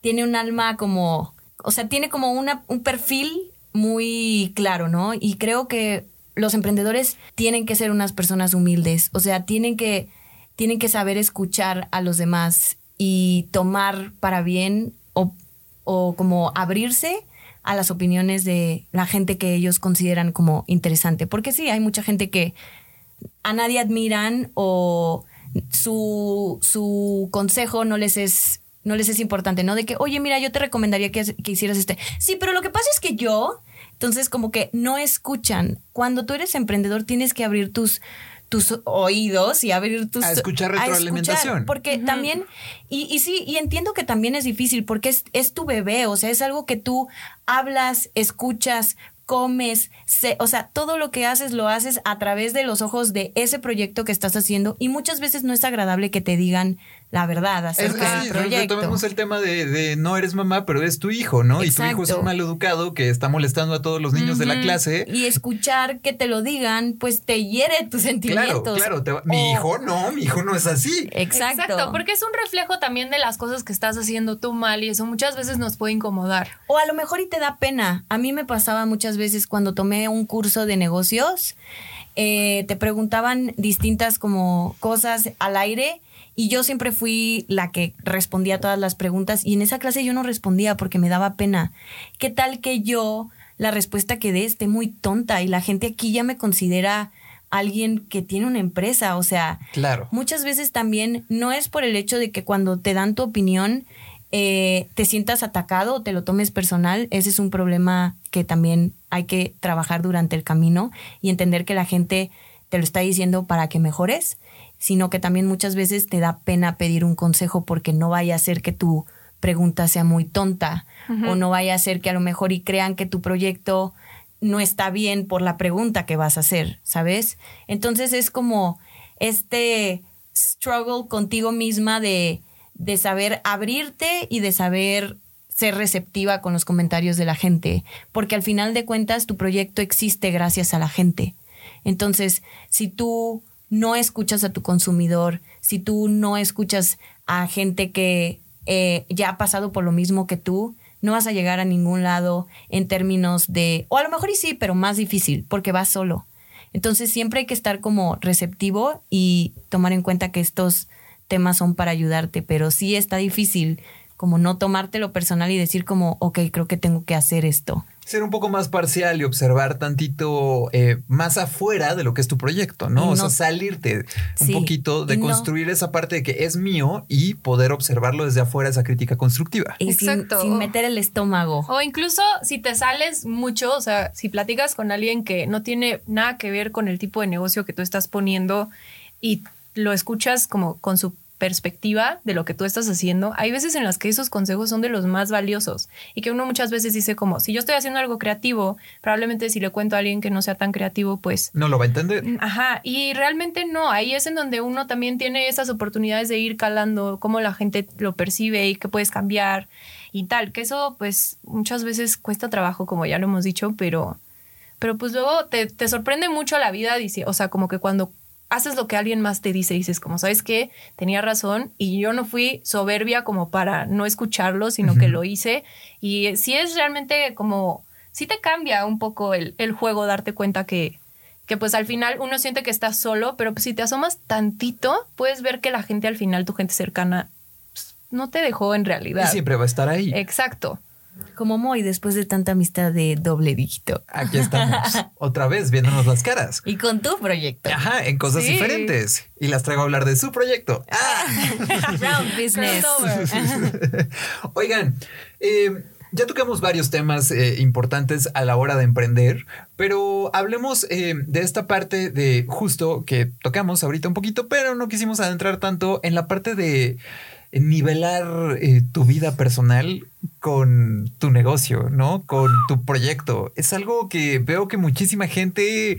tiene un alma como, o sea, tiene como una, un perfil muy claro, ¿no? Y creo que los emprendedores tienen que ser unas personas humildes, o sea, tienen que, tienen que saber escuchar a los demás y tomar para bien o, o como abrirse a las opiniones de la gente que ellos consideran como interesante. Porque sí, hay mucha gente que a nadie admiran o su, su consejo no les es no les es importante, ¿no? De que, oye, mira, yo te recomendaría que, que hicieras este. Sí, pero lo que pasa es que yo, entonces como que no escuchan. Cuando tú eres emprendedor tienes que abrir tus, tus oídos y abrir tus... A escuchar retroalimentación. porque también, y, y sí, y entiendo que también es difícil porque es, es tu bebé, o sea, es algo que tú hablas, escuchas, comes, o sea, todo lo que haces lo haces a través de los ojos de ese proyecto que estás haciendo y muchas veces no es agradable que te digan la verdad acerca del proyecto. Retomemos el tema de, no eres mamá, pero es tu hijo, ¿no? Y tu hijo es un mal educado que está molestando a todos los niños de la clase. Y escuchar que te lo digan, pues te hiere tus sentimientos. Claro, claro. Mi hijo no, mi hijo no es así. Exacto. Exacto, porque es un reflejo también de las cosas que estás haciendo tú mal y eso muchas veces nos puede incomodar. O a lo mejor y te da pena. A mí me pasaba muchas veces cuando tomé un curso de negocios, eh, te preguntaban distintas como cosas al aire y yo siempre fui la que respondía todas las preguntas y en esa clase yo no respondía porque me daba pena. ¿Qué tal que yo la respuesta que dé esté muy tonta y la gente aquí ya me considera alguien que tiene una empresa? O sea, claro. muchas veces también no es por el hecho de que cuando te dan tu opinión eh, te sientas atacado o te lo tomes personal, ese es un problema que también hay que trabajar durante el camino y entender que la gente te lo está diciendo para que mejores sino que también muchas veces te da pena pedir un consejo porque no vaya a ser que tu pregunta sea muy tonta o no vaya a ser que a lo mejor y crean que tu proyecto no está bien por la pregunta que vas a hacer, ¿sabes? Entonces es como este struggle contigo misma de, de saber abrirte y de saber ser receptiva con los comentarios de la gente, porque al final de cuentas tu proyecto existe gracias a la gente. Entonces, si tú no escuchas a tu consumidor, si tú no escuchas a gente que eh, ya ha pasado por lo mismo que tú, no vas a llegar a ningún lado en términos de, o a lo mejor y sí, pero más difícil, porque vas solo. Entonces siempre hay que estar como receptivo y tomar en cuenta que estos temas son para ayudarte, pero sí está difícil como no tomártelo personal y decir como, ok, creo que tengo que hacer esto ser un poco más parcial y observar tantito eh, más afuera de lo que es tu proyecto, ¿no? o sea, salirte un poquito de construir esa parte de que es mío y poder observarlo desde afuera, esa crítica constructiva. Exacto. Sin, meter el estómago. O incluso si te sales mucho, o sea, si platicas con alguien que no tiene nada que ver con el tipo de negocio que tú estás poniendo y lo escuchas como con su perspectiva de lo que tú estás haciendo, hay veces en las que esos consejos son de los más valiosos y que uno muchas veces dice como, si yo estoy haciendo algo creativo, probablemente si le cuento a alguien que no sea tan creativo, pues... No lo va a entender. Mm, ajá, y realmente no, ahí es en donde uno también tiene esas oportunidades de ir calando cómo la gente lo percibe y qué puedes cambiar y tal, que eso pues muchas veces cuesta trabajo, como ya lo hemos dicho, pero... Pero pues luego te, te sorprende mucho la vida, dice, o sea, como que cuando haces lo que alguien más te dice, dices como, ¿sabes qué? Tenía razón y yo no fui soberbia como para no escucharlo, sino que lo hice. Y si es realmente como, sí te cambia un poco el, el, juego darte cuenta que, que pues al final uno siente que estás solo, pero pues si te asomas tantito, puedes ver que la gente al final, tu gente cercana, pues, no te dejó en realidad. Y siempre va a estar ahí. Exacto. Como Moy, después de tanta amistad de doble dígito. Aquí estamos, (laughs) otra vez viéndonos las caras. Y con tu proyecto. Ajá, en cosas diferentes. Y las traigo a hablar de su proyecto. (laughs) Ah. Round business. (laughs) Oigan, eh, ya tocamos varios temas eh, importantes a la hora de emprender, pero hablemos eh, de esta parte de justo que tocamos ahorita un poquito, pero no quisimos adentrar tanto en la parte de nivelar eh, tu vida personal con tu negocio, ¿no? Con tu proyecto. Es algo que veo que muchísima gente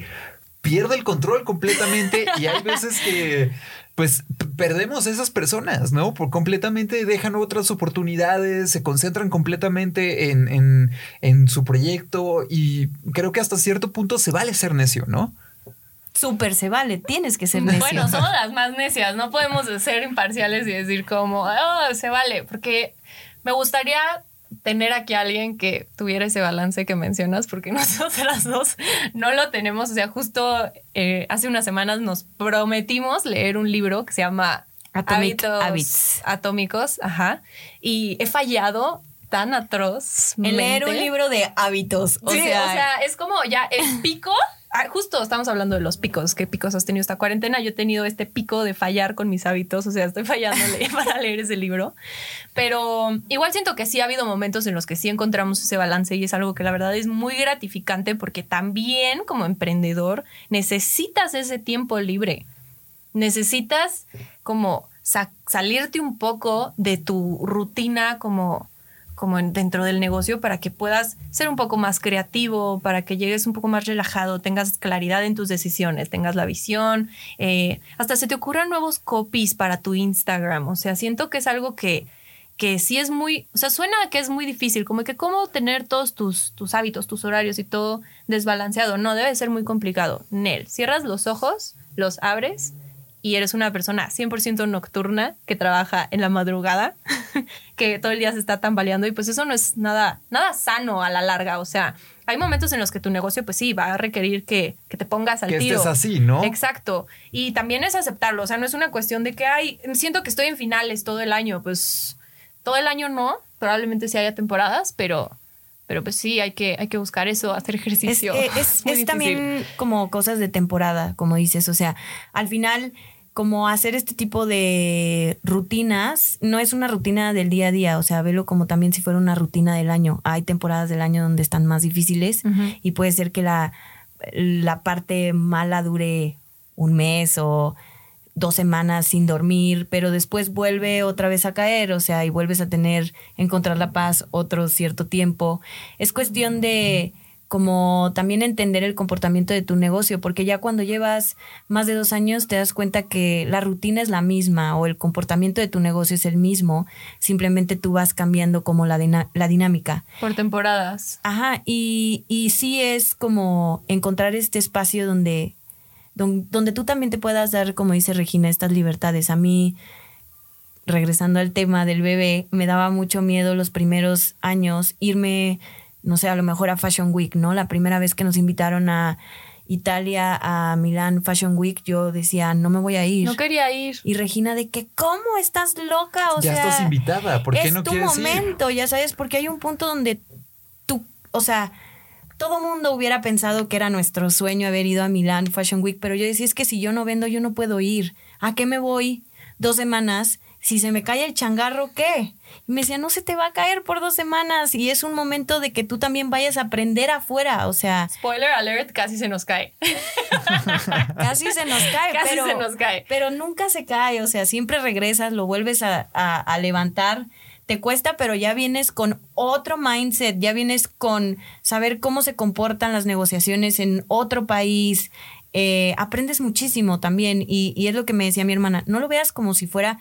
pierde el control completamente y hay veces que pues perdemos esas personas, ¿no? Por completamente dejan otras oportunidades, se concentran completamente en, en, en su proyecto y creo que hasta cierto punto se vale ser necio, ¿no? Súper se vale, tienes que ser necio. Bueno, somos las más necias, no podemos ser imparciales y decir como, oh, se vale, porque me gustaría tener aquí a alguien que tuviera ese balance que mencionas, porque (laughs) nosotras dos no lo tenemos. O sea, justo eh, hace unas semanas nos prometimos leer un libro que se llama Hábitos Atómicos, ajá, y he fallado tan atroz. En leer un libro de hábitos. O, sea, o sea, es como ya el pico justo estamos hablando de los picos, qué picos has tenido esta cuarentena. Yo he tenido este pico de fallar con mis hábitos, o sea, estoy fallándole (laughs) para leer ese libro. Pero igual siento que sí ha habido momentos en los que sí encontramos ese balance y es algo que la verdad es muy gratificante porque también como emprendedor necesitas ese tiempo libre. Necesitas como salirte un poco de tu rutina como como dentro del negocio para que puedas ser un poco más creativo, para que llegues un poco más relajado, tengas claridad en tus decisiones, tengas la visión, eh, hasta se te ocurran nuevos copies para tu Instagram. O sea, siento que es algo que, que sí es muy, o sea, suena que es muy difícil, como que cómo tener todos tus, tus hábitos, tus horarios y todo desbalanceado. No, debe ser muy complicado. Nel, cierras los ojos, los abres y eres una persona 100% nocturna que trabaja en la madrugada, (laughs) que todo el día se está tambaleando y pues eso no es nada, nada sano a la larga. O sea, hay momentos en los que tu negocio pues sí va a requerir que, te pongas al que tiro. Estés así, ¿no? Exacto. Y también es aceptarlo. O sea, no es una cuestión de que, ay, siento que estoy en finales todo el año. Pues todo el año no. Probablemente sí haya temporadas, pero pero pues sí, hay que, hay que buscar eso, hacer ejercicio. Es, (laughs) es, también como cosas de temporada, como dices. O sea, al final, como hacer este tipo de rutinas, no es una rutina del día a día. O sea, velo como también si fuera una rutina del año. Hay temporadas del año donde están más difíciles y puede ser que la, la parte mala dure un mes o dos semanas sin dormir, pero después vuelve otra vez a caer, o sea, y vuelves a tener, encontrar la paz otro cierto tiempo. Es cuestión de como también entender el comportamiento de tu negocio, porque ya cuando llevas más de dos años te das cuenta que la rutina es la misma o el comportamiento de tu negocio es el mismo, simplemente tú vas cambiando como la, la dinámica. Por temporadas. Ajá, y, y sí es como encontrar este espacio donde donde, tú también te puedas dar, como dice Regina, estas libertades. A mí, regresando al tema del bebé, me daba mucho miedo los primeros años irme, no sé, a lo mejor a Fashion Week, ¿no? La primera vez que nos invitaron a Italia, a Milán Fashion Week, yo decía, no me voy a ir. No quería ir. Y Regina, de que, ¿cómo estás loca? O ya estás invitada, ¿por qué no quieres ir? Es tu momento, ya sabes, porque hay un punto donde tú, o sea, todo mundo hubiera pensado que era nuestro sueño haber ido a Milán Fashion Week, pero yo decía, es que si yo no vendo, yo no puedo ir. ¿A qué me voy? Dos semanas. Si se me cae el changarro, ¿qué? Y me decía, no se te va a caer por dos semanas. Y es un momento de que tú también vayas a aprender afuera. O sea. Spoiler alert, casi se nos cae. (laughs) casi se nos cae. Casi se nos cae. Pero nunca se cae. O sea, siempre regresas, lo vuelves a, a levantar te cuesta, pero ya vienes con otro mindset, ya vienes con saber cómo se comportan las negociaciones en otro país. Eh, aprendes muchísimo también y, es lo que me decía mi hermana, no lo veas como si fuera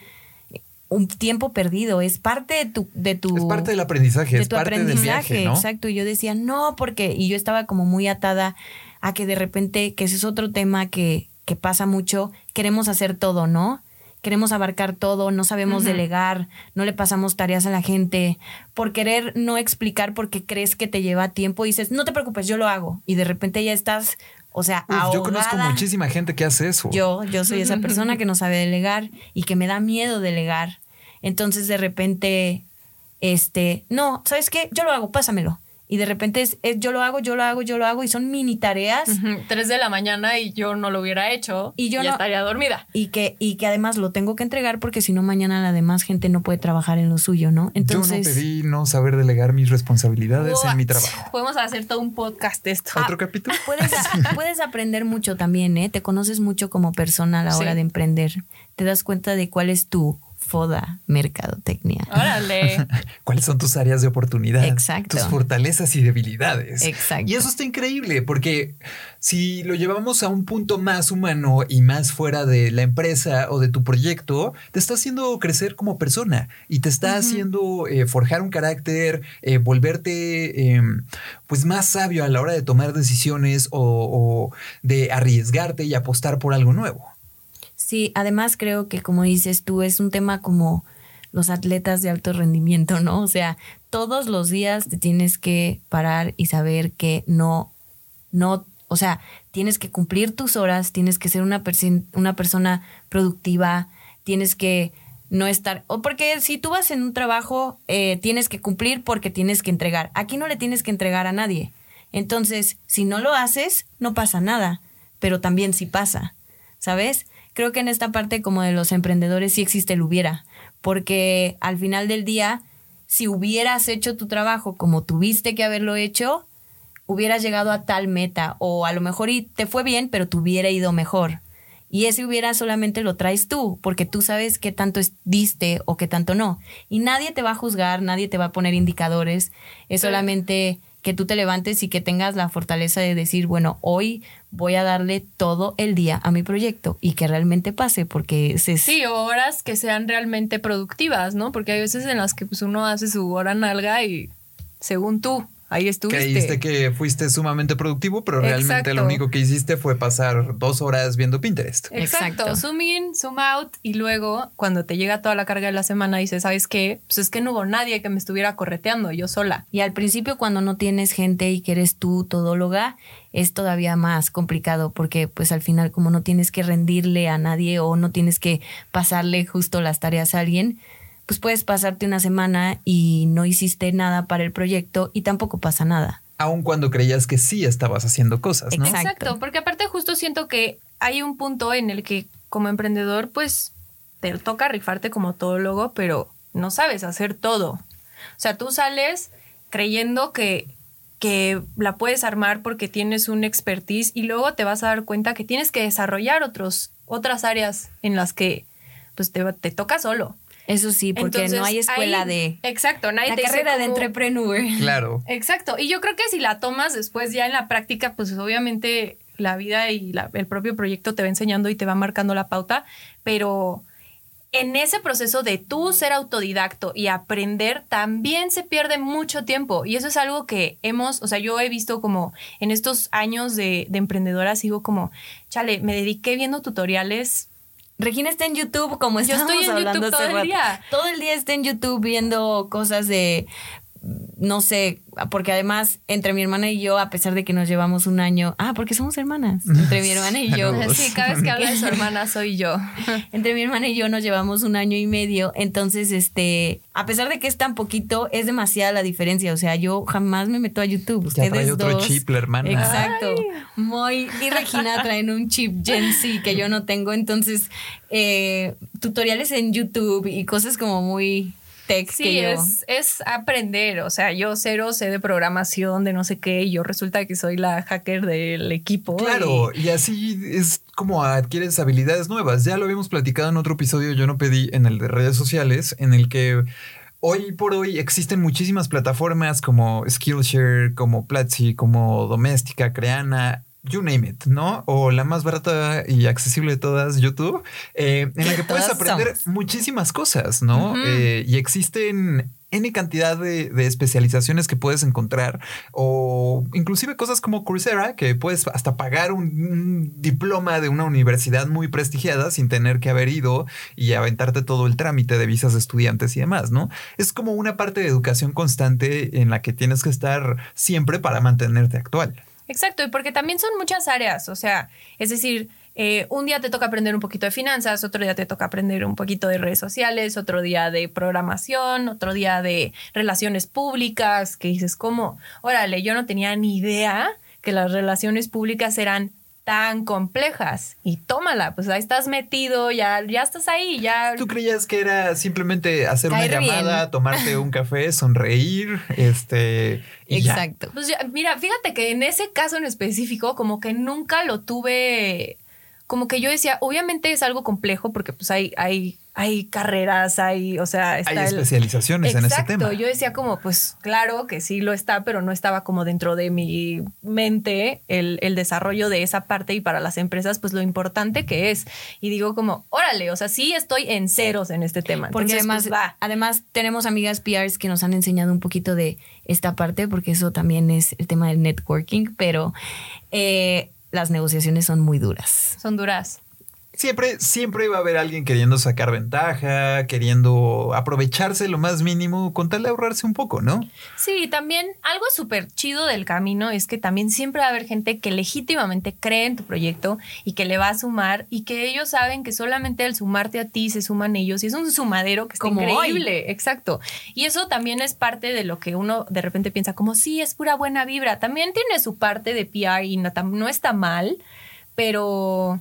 un tiempo perdido, es parte de tu... De tu es parte del aprendizaje, es parte del viaje, Exacto, y yo decía, no, porque, y yo estaba como muy atada a que de repente, que ese es otro tema que, que pasa mucho, queremos hacer todo, ¿no? queremos abarcar todo, no sabemos delegar, no le pasamos tareas a la gente, por querer no explicar porque crees que te lleva tiempo y dices, no te preocupes, yo lo hago. Y de repente ya estás, o sea, Yo conozco muchísima gente que hace eso. Yo, yo soy esa persona que no sabe delegar y que me da miedo delegar. Entonces de repente, este, no, ¿sabes qué? Yo lo hago, pásamelo y de repente es, yo lo hago, yo lo hago, yo lo hago y son mini tareas. Tres de la mañana y yo no lo hubiera hecho y yo ya estaría dormida. Y que, y que además lo tengo que entregar porque si no mañana la demás gente no puede trabajar en lo suyo, ¿no? Entonces, yo no pedí no saber delegar mis responsabilidades en mi trabajo. (laughs) Podemos hacer todo un podcast de esto. ¿Otro capítulo? Puedes, (laughs) puedes aprender mucho también, ¿eh? Te conoces mucho como persona a la hora de emprender. Te das cuenta de cuál es tu FODA Mercadotecnia. Órale. (laughs) ¿Cuáles son tus áreas de oportunidad? Exacto. Tus fortalezas y debilidades. Exacto. Y eso está increíble porque si lo llevamos a un punto más humano y más fuera de la empresa o de tu proyecto, te está haciendo crecer como persona y te está haciendo eh, forjar un carácter, eh, volverte em, pues más sabio a la hora de tomar decisiones o de arriesgarte y apostar por algo nuevo. Sí, además creo que como dices tú, es un tema como los atletas de alto rendimiento, ¿no? O sea, todos los días te tienes que parar y saber que no, no, o sea, tienes que cumplir tus horas, tienes que ser una, una persona productiva, tienes que no estar, o porque si tú vas en un trabajo, eh, tienes que cumplir porque tienes que entregar. Aquí no le tienes que entregar a nadie. Entonces, si no lo haces, no pasa nada, pero también sí pasa, ¿sabes? Creo que en esta parte como de los emprendedores sí existe el hubiera, porque al final del día, si hubieras hecho tu trabajo como tuviste que haberlo hecho, hubieras llegado a tal meta o a lo mejor y te fue bien, pero te hubiera ido mejor. Y ese hubiera solamente lo traes tú, porque tú sabes qué tanto diste o qué tanto no. Y nadie te va a juzgar, nadie te va a poner indicadores. Es solamente que tú te levantes y que tengas la fortaleza de decir, bueno, hoy voy a darle todo el día a mi proyecto y que realmente pase, porque es... Sí, horas que sean realmente productivas, ¿no? Porque hay veces en las que pues, uno hace su hora nalga y según tú, Ahí estuviste. Creíste que fuiste sumamente productivo, pero realmente lo único que hiciste fue pasar dos horas viendo Pinterest. Exacto. Zoom in, zoom out y luego cuando te llega toda la carga de la semana dices, ¿sabes qué? Pues es que no hubo nadie que me estuviera correteando, yo sola. Y al principio cuando no tienes gente y que eres tú todóloga, es todavía más complicado porque pues al final como no tienes que rendirle a nadie o no tienes que pasarle justo las tareas a alguien, pues puedes pasarte una semana y no hiciste nada para el proyecto y tampoco pasa nada. Aun cuando creías que sí estabas haciendo cosas, ¿no? Exacto, porque aparte justo siento que hay un punto en el que como emprendedor pues te toca rifarte como todólogo, pero no sabes hacer todo. O sea, tú sales creyendo que, que la puedes armar porque tienes un expertise y luego te vas a dar cuenta que tienes que desarrollar otros, otras áreas en las que pues te, te toca solo. Eso sí, porque no hay escuela de. Exacto, nadie la carrera de entrepreneur. Claro. Exacto. Y yo creo que si la tomas después ya en la práctica, pues obviamente la vida y el propio proyecto te va enseñando y te va marcando la pauta, pero en ese proceso de tú ser autodidacto y aprender, también se pierde mucho tiempo. Y eso es algo que hemos, o sea, yo he visto como en estos años de, de emprendedora, sigo como, chale, me dediqué viendo tutoriales Regina está en YouTube, como estábamos Yo estoy en hablando YouTube todo el día. Todo el día está en YouTube viendo cosas de no sé, porque además entre mi hermana y yo, a pesar de que nos llevamos un año, ah, porque somos hermanas, (laughs) entre mi hermana y yo. sí, cada vez que habla de su hermana soy yo. (laughs) entre mi hermana y yo nos llevamos un año y medio, entonces, este, a pesar de que es tan poquito, es demasiada la diferencia, o sea, yo jamás me meto a YouTube. Ustedes trae otro dos, chip, la hermana. Exacto. Muy y Regina traen un chip Gen Z que yo no tengo, entonces, eh, tutoriales en YouTube y cosas como muy sí, Es, es aprender, o sea, yo cero sé de programación, de no sé qué, y yo resulta que soy la hacker del equipo. Claro, y, así es como adquieres habilidades nuevas. Ya lo habíamos platicado en otro episodio, yo no pedí en el de redes sociales, en el que hoy por hoy existen muchísimas plataformas como Skillshare, como Platzi, como Doméstica, Creana, you name it, ¿no? O la más barata y accesible de todas, YouTube, eh, en la que puedes aprender muchísimas cosas, ¿no? Eh, y existen N cantidad de, especializaciones que puedes encontrar o inclusive cosas como Coursera, que puedes hasta pagar un, diploma de una universidad muy prestigiada sin tener que haber ido y aventarte todo el trámite de visas de estudiantes y demás, ¿no? Es como una parte de educación constante en la que tienes que estar siempre para mantenerte actual. Exacto, y porque también son muchas áreas, o sea, es decir, eh, un día te toca aprender un poquito de finanzas, otro día te toca aprender un poquito de redes sociales, otro día de programación, otro día de relaciones públicas, que dices, ¿cómo? Órale, yo no tenía ni idea que las relaciones públicas eran tan complejas y tómala, pues ahí estás metido, ya, ya estás ahí, ya. ¿Tú creías que era simplemente hacer una llamada, tomarte un café, sonreír, este, Exacto. Pues mira, fíjate que en ese caso en específico, como que nunca lo tuve, como que yo decía, obviamente es algo complejo porque pues hay, hay hay carreras, hay, o sea, hay especializaciones en ese tema. Yo decía como, pues claro que sí lo está, pero no estaba como dentro de mi mente el, desarrollo de esa parte y para las empresas, pues lo importante que es. Y digo como, órale, o sea, sí estoy en ceros en este tema. Porque además, pues, además tenemos amigas PRs que nos han enseñado un poquito de esta parte, porque eso también es el tema del networking, pero eh, las negociaciones son muy duras. Son duras. Siempre, siempre va a haber alguien queriendo sacar ventaja, queriendo aprovecharse lo más mínimo con tal de ahorrarse un poco, ¿no? Sí, también algo súper chido del camino es que también siempre va a haber gente que legítimamente cree en tu proyecto y que le va a sumar y que ellos saben que solamente al sumarte a ti se suman ellos y es un sumadero que está como increíble. Exacto. Y eso también es parte de lo que uno de repente piensa como, sí, es pura buena vibra. También tiene su parte de PR y no, no está mal, pero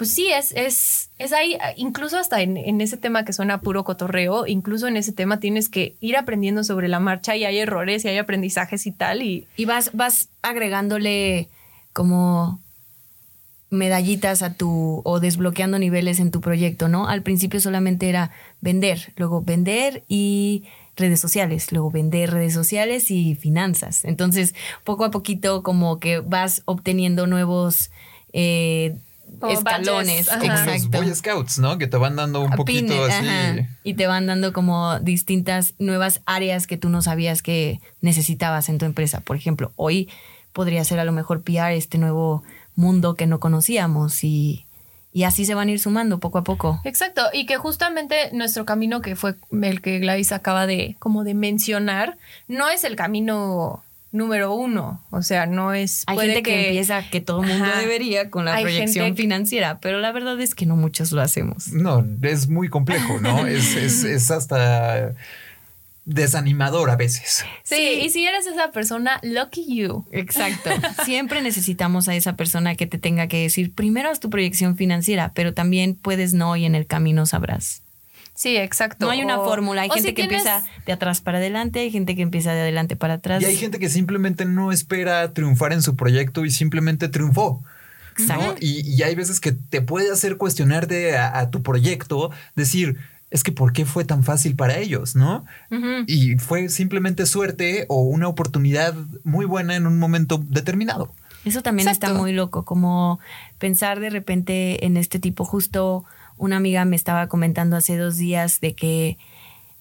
pues sí, es, es, es ahí, incluso hasta en, ese tema que suena puro cotorreo, incluso en ese tema tienes que ir aprendiendo sobre la marcha y hay errores y hay aprendizajes y tal. Y, y vas, vas agregándole como medallitas a tu o desbloqueando niveles en tu proyecto, ¿no? Al principio solamente era vender, luego vender y redes sociales, luego vender redes sociales y finanzas. Entonces, poco a poquito como que vas obteniendo nuevos eh, escalones. Exacto. Boy Scouts, ¿no? Que te van dando un poquito así. Y te van dando como distintas nuevas áreas que tú no sabías que necesitabas en tu empresa. Por ejemplo, hoy podría ser a lo mejor PR este nuevo mundo que no conocíamos y, y así se van a ir sumando poco a poco. Exacto, y que justamente nuestro camino que fue el que Gladys acaba de como de mencionar, no es el camino número uno. O sea, no es. Hay gente que, empieza que todo el mundo debería con la proyección financiera, pero la verdad es que no muchos lo hacemos. No, es muy complejo, ¿no? (laughs) es, es, es hasta desanimador a veces. Sí, y si eres esa persona, lucky you. Exacto. (laughs) Siempre necesitamos a esa persona que te tenga que decir, primero haz tu proyección financiera, pero también puedes no y en el camino sabrás. Sí, exacto. No hay una fórmula. Hay gente que empieza de atrás para adelante, hay gente que empieza de adelante para atrás. Y hay gente que simplemente no espera triunfar en su proyecto y simplemente triunfó. Exacto. Y, hay veces que te puede hacer cuestionarte a, tu proyecto, decir, es que ¿por qué fue tan fácil para ellos? ¿No? Y fue simplemente suerte o una oportunidad muy buena en un momento determinado. Eso también está muy loco, como pensar de repente en este tipo justo una amiga me estaba comentando hace dos días de que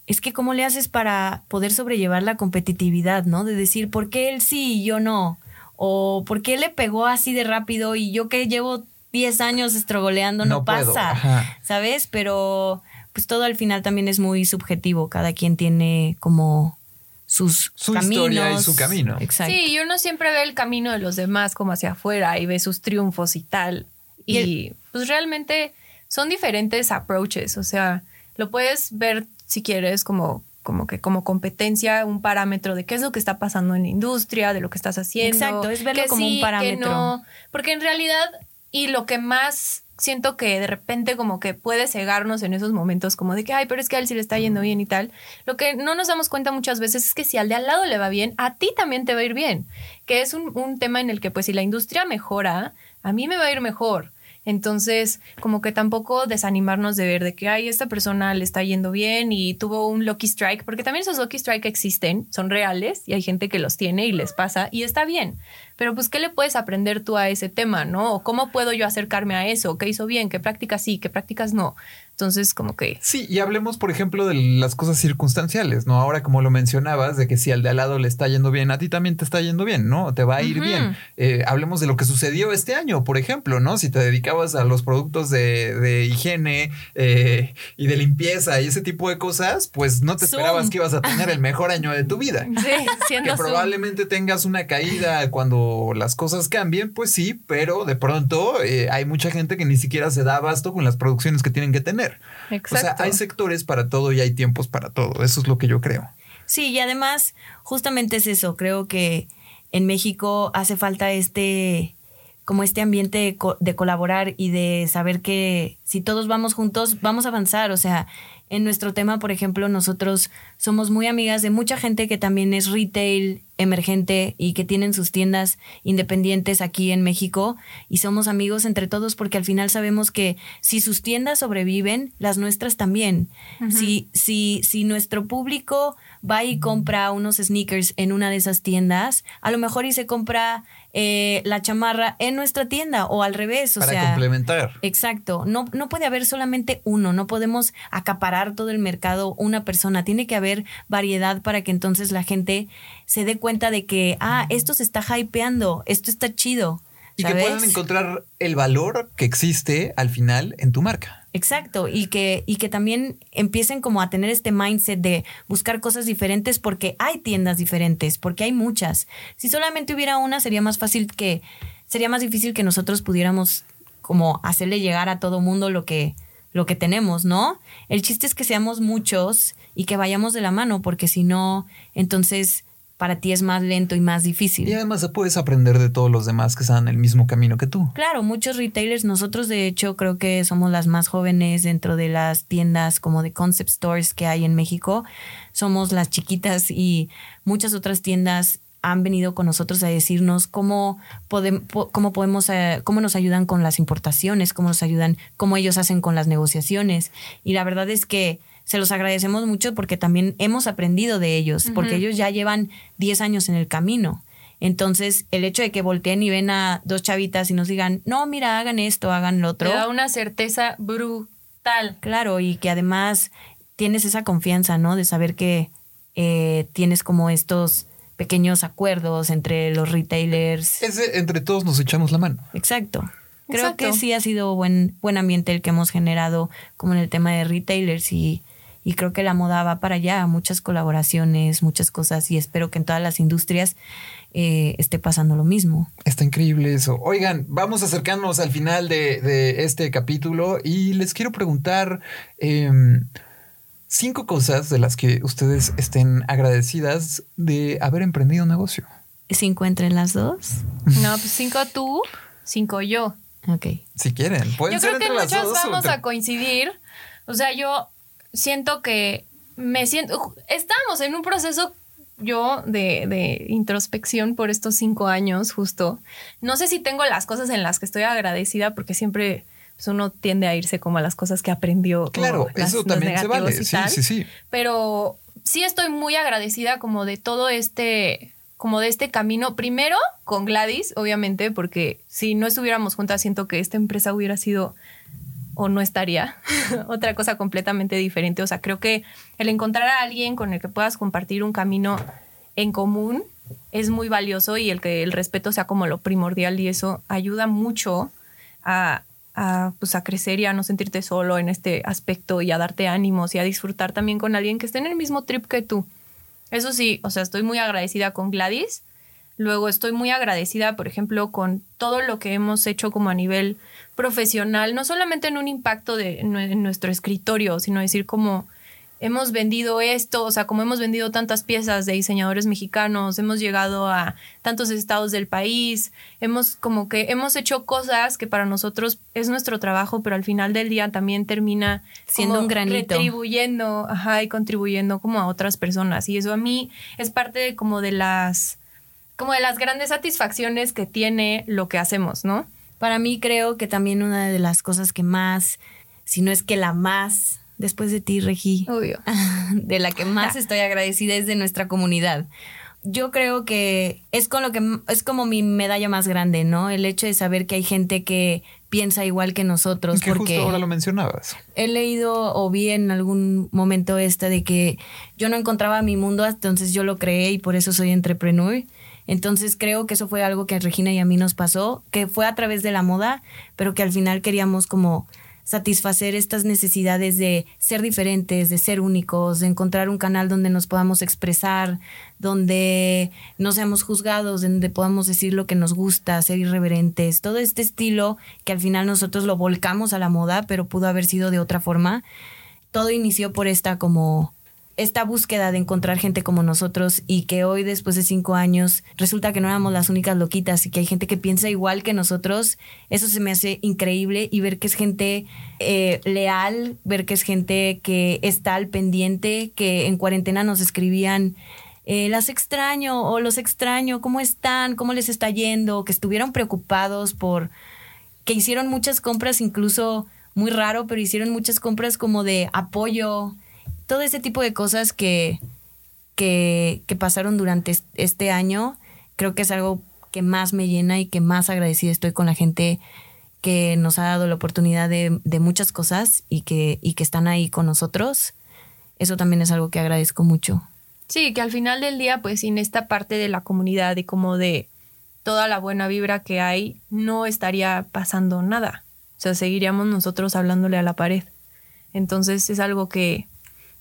es que cómo le haces para poder sobrellevar la competitividad, ¿no? De decir, ¿por qué él sí y yo no? O ¿por qué le pegó así de rápido y yo que llevo 10 años estrogoleando no, pasa? ¿Sabes? Pero pues todo al final también es muy subjetivo. Cada quien tiene como sus su caminos. historia y su camino. Exacto. Sí, y uno siempre ve el camino de los demás como hacia afuera y ve sus triunfos y tal. Y, pues realmente son diferentes approaches, o sea, lo puedes ver si quieres como como que como competencia, un parámetro de qué es lo que está pasando en la industria, de lo que estás haciendo. Exacto, es verlo como un parámetro. porque en realidad, y lo que más siento que de repente como que puede cegarnos en esos momentos como de que, ay, pero es que a él sí le está yendo bien y tal. Lo que no nos damos cuenta muchas veces es que si al de al lado le va bien, a ti también te va a ir bien. Que es un, un tema en el que pues si la industria mejora, a mí me va a ir mejor. Entonces, como que tampoco desanimarnos de ver de que, ay, esta persona le está yendo bien y tuvo un lucky strike, porque también esos lucky strike existen, son reales y hay gente que los tiene y les pasa y está bien. Pero pues, ¿qué le puedes aprender tú a ese tema, no? ¿O cómo puedo yo acercarme a eso? ¿Qué hizo bien? ¿Qué prácticas sí? ¿Qué prácticas no? Entonces, como que... Sí, y hablemos, por ejemplo, de las cosas circunstanciales, ¿no? Ahora, como lo mencionabas, de que si al de al lado le está yendo bien, a ti también te está yendo bien, ¿no? Te va a ir bien. Eh, hablemos de lo que sucedió este año, por ejemplo, ¿no? Si te dedicabas a los productos de, higiene eh, y de limpieza y ese tipo de cosas, pues no te esperabas que ibas a tener el mejor año de tu vida. (laughs) Sí, siendo Que probablemente tengas una caída cuando las cosas cambien, pues sí, pero de pronto eh, hay mucha gente que ni siquiera se da abasto con las producciones que tienen que tener. O sea, hay sectores para todo y hay tiempos para todo. Eso es lo que yo creo. Sí, y además, justamente es eso. Creo que en México hace falta este como este ambiente de, de, colaborar y de saber que si todos vamos juntos, vamos a avanzar. O sea, en nuestro tema, por ejemplo, nosotros somos muy amigas de mucha gente que también es retail emergente y que tienen sus tiendas independientes aquí en México y somos amigos entre todos porque al final sabemos que si sus tiendas sobreviven, las nuestras también. si, si, si nuestro público va y compra unos sneakers en una de esas tiendas, a lo mejor y se compra eh, la chamarra en nuestra tienda o al revés. O Para complementar. Exacto. No, no puede haber solamente uno, no podemos acaparar todo el mercado una persona. Tiene que haber variedad para que entonces la gente se dé cuenta de que, ah, esto se está hypeando, esto está chido. Y que puedan encontrar el valor que existe al final en tu marca. Exacto, y que, y que también empiecen como a tener este mindset de buscar cosas diferentes porque hay tiendas diferentes, porque hay muchas. Si solamente hubiera una, sería más fácil que, sería más difícil que nosotros pudiéramos como hacerle llegar a todo mundo lo que, lo que tenemos, ¿no? El chiste es que seamos muchos y que vayamos de la mano, porque si no, entonces para ti es más lento y más difícil. Y además puedes aprender de todos los demás que están en el mismo camino que tú. Claro, muchos retailers, nosotros de hecho creo que somos las más jóvenes dentro de las tiendas como de concept stores que hay en México. Somos las chiquitas y muchas otras tiendas han venido con nosotros a decirnos cómo, podemos, cómo podemos, eh, cómo nos ayudan con las importaciones, cómo nos ayudan, cómo ellos hacen con las negociaciones. Y la verdad es que se los agradecemos mucho porque también hemos aprendido de ellos, porque ellos ya llevan 10 años en el camino. Entonces, el hecho de que volteen y ven a dos chavitas y nos digan, no, mira, hagan esto, hagan lo otro. Te da una certeza brutal. Claro, y que además tienes esa confianza, ¿no? De saber que eh, tienes como estos pequeños acuerdos entre los retailers. entre todos nos echamos la mano. Exacto. Creo que sí ha sido buen, buen ambiente el que hemos generado como en el tema de retailers y, y creo que la moda va para allá, muchas colaboraciones, muchas cosas y espero que en todas las industrias eh, esté pasando lo mismo. Está increíble eso. Oigan, vamos a acercarnos al final de, este capítulo y les quiero preguntar em, cinco cosas de las que ustedes estén agradecidas de haber emprendido un negocio. ¿Cinco entre las dos? No, pues cinco tú, cinco yo. Ok. Si quieren, pueden yo ser creo que entre las dos. vamos a coincidir. O sea, yo siento que me siento. Estamos en un proceso yo de, introspección por estos cinco años, justo. No sé si tengo las cosas en las que estoy agradecida, porque siempre pues, uno tiende a irse como a las cosas que aprendió. Claro, eso también se vale. Sí, sí, sí. Pero sí estoy muy agradecida como de todo este como de este camino, primero con Gladys, obviamente, porque si no estuviéramos juntas, siento que esta empresa hubiera sido o no estaría (laughs) otra cosa completamente diferente. O sea, creo que el encontrar a alguien con el que puedas compartir un camino en común es muy valioso y el que el respeto sea como lo primordial y eso ayuda mucho a, pues a crecer y a no sentirte solo en este aspecto y a darte ánimos y a disfrutar también con alguien que esté en el mismo trip que tú. Eso sí, o sea, estoy muy agradecida con Gladys. Luego estoy muy agradecida, por ejemplo, con todo lo que hemos hecho como a nivel profesional, no solamente en un impacto de, en nuestro escritorio, sino decir como hemos vendido esto, o sea, como hemos vendido tantas piezas de diseñadores mexicanos, hemos llegado a tantos estados del país, hemos como que hemos hecho cosas que para nosotros es nuestro trabajo, pero al final del día también termina siendo un granito, retribuyendo, ajá, y contribuyendo como a otras personas y eso a mí es parte de como de las como de las grandes satisfacciones que tiene lo que hacemos, ¿no? Para mí creo que también una de las cosas que más, si no es que la más después de ti, Regi. Obvio. (laughs) De la que más estoy agradecida es de nuestra comunidad. Yo creo que es con lo que es como mi medalla más grande, ¿no? El hecho de saber que hay gente que piensa igual que nosotros. Que porque justo ahora lo mencionabas. He leído o vi en algún momento esta de que yo no encontraba mi mundo, entonces yo lo creé y por eso soy entrepreneur. Entonces creo que eso fue algo que a Regina y a mí nos pasó, que fue a través de la moda, pero que al final queríamos como satisfacer estas necesidades de ser diferentes, de ser únicos, de encontrar un canal donde nos podamos expresar, donde no seamos juzgados, donde podamos decir lo que nos gusta, ser irreverentes, todo este estilo que al final nosotros lo volcamos a la moda, pero pudo haber sido de otra forma. Todo inició por esta como esta búsqueda de encontrar gente como nosotros y que hoy, después de cinco años, resulta que no éramos las únicas loquitas y que hay gente que piensa igual que nosotros, eso se me hace increíble y ver que es gente eh, leal, ver que es gente que está al pendiente, que en cuarentena nos escribían. Eh, las extraño o los extraño, ¿cómo están? ¿Cómo les está yendo? Que estuvieron preocupados por que hicieron muchas compras, incluso muy raro, pero hicieron muchas compras como de apoyo, todo ese tipo de cosas que, que, pasaron durante este año, creo que es algo que más me llena y que más agradecida estoy con la gente que nos ha dado la oportunidad de, muchas cosas y que, y que están ahí con nosotros. Eso también es algo que agradezco mucho. Sí, que al final del día, pues sin esta parte de la comunidad y como de toda la buena vibra que hay, no estaría pasando nada. O sea, seguiríamos nosotros hablándole a la pared. Entonces es algo que,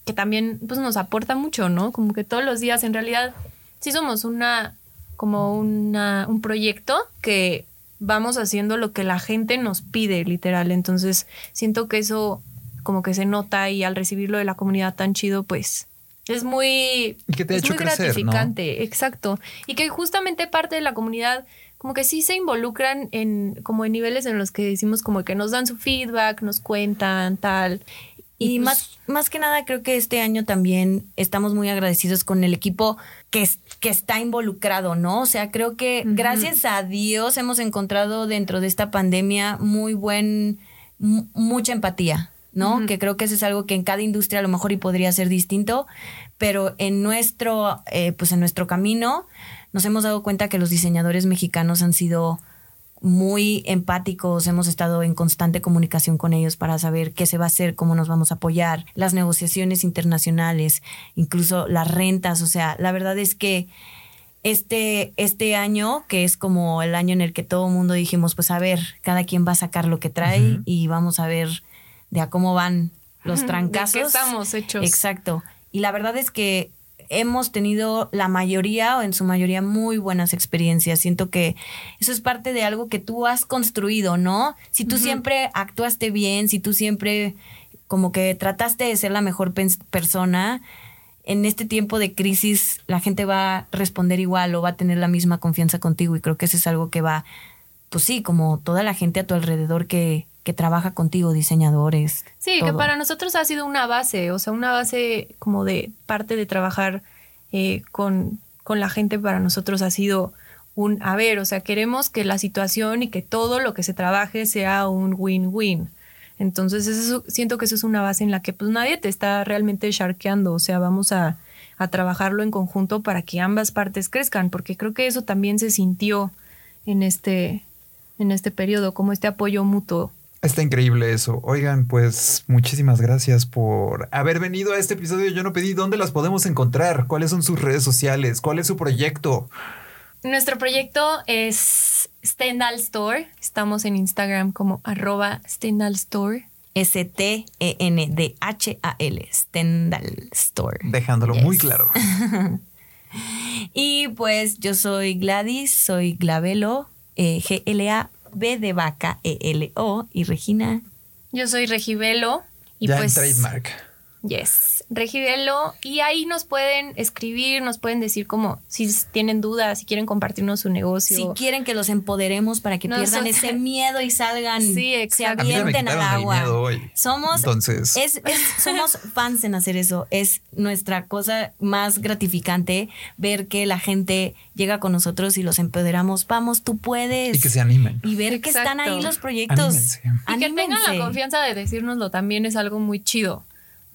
que también pues, nos aporta mucho, ¿no? Como que todos los días en realidad sí somos una, como una, un proyecto que vamos haciendo lo que la gente nos pide, literal. Entonces siento que eso como que se nota y al recibirlo de la comunidad tan chido, pues es muy, es muy gratificante, exacto. Y que justamente parte de la comunidad como que sí se involucran en como en niveles en los que decimos como que nos dan su feedback, nos cuentan tal Y, pues más, más que nada creo que este año también estamos muy agradecidos con el equipo que, es- que está involucrado, ¿no? O sea, creo que gracias a Dios hemos encontrado dentro de esta pandemia muy buen, mu- mucha empatía, ¿no? Que creo que eso es algo que en cada industria a lo mejor y podría ser distinto, pero en nuestro, eh, pues en nuestro camino nos hemos dado cuenta que los diseñadores mexicanos han sido muy empáticos, hemos estado en constante comunicación con ellos para saber qué se va a hacer, cómo nos vamos a apoyar, las negociaciones internacionales, incluso las rentas, o sea, la verdad es que este, este año, que es como el año en el que todo el mundo dijimos, pues a ver, cada quien va a sacar lo que trae y vamos a ver de a cómo van los (laughs) ¿De qué trancazos. estamos hechos? Exacto. Y la verdad es que hemos tenido la mayoría o en su mayoría muy buenas experiencias. Siento que eso es parte de algo que tú has construido, ¿no? Si tú siempre actuaste bien, si tú siempre como que trataste de ser la mejor persona, en este tiempo de crisis la gente va a responder igual o va a tener la misma confianza contigo y creo que eso es algo que va, pues sí, como toda la gente a tu alrededor que, que trabaja contigo, diseñadores. Sí, que para nosotros ha sido una base, o sea, una base como de parte de trabajar eh, con, con la gente para nosotros ha sido un, a ver, o sea, queremos que la situación y que todo lo que se trabaje sea un win-win. Entonces, eso, siento que eso es una base en la que pues nadie te está realmente sharkeando, o sea, vamos a, a trabajarlo en conjunto para que ambas partes crezcan, porque creo que eso también se sintió en este, en este periodo, como este apoyo mutuo. Está increíble eso. Oigan, pues muchísimas gracias por haber venido a este episodio. Yo no pedí dónde las podemos encontrar, cuáles son sus redes sociales, cuál es su proyecto. Nuestro proyecto es Stendhal Store. Estamos en Instagram como arroba Stendhal Store. S-T-E-N-D-H-A-L, Stendhal Store. Dejándolo muy claro. (laughs) Y pues yo soy Gladys, soy Glavelo, eh, G-L-A-B de vaca, E-L-O, y Regina. Yo soy Regibelo. Y ya pues. en trademark. Yes, Regibelo. Y ahí nos pueden escribir, nos pueden decir como si tienen dudas, si quieren compartirnos su negocio. Si quieren que los empoderemos para que pierdan so- ese miedo y salgan, Sí, se avienten al agua. miedo hoy. Somos, Entonces, es, es- somos (laughs) fans en hacer eso. Es nuestra cosa más gratificante ver que la gente llega con nosotros y los empoderamos. Vamos, tú puedes. y que se animen. Y ver que están ahí los proyectos. Anímense. Y que tengan la confianza de decírnoslo también es algo muy chido.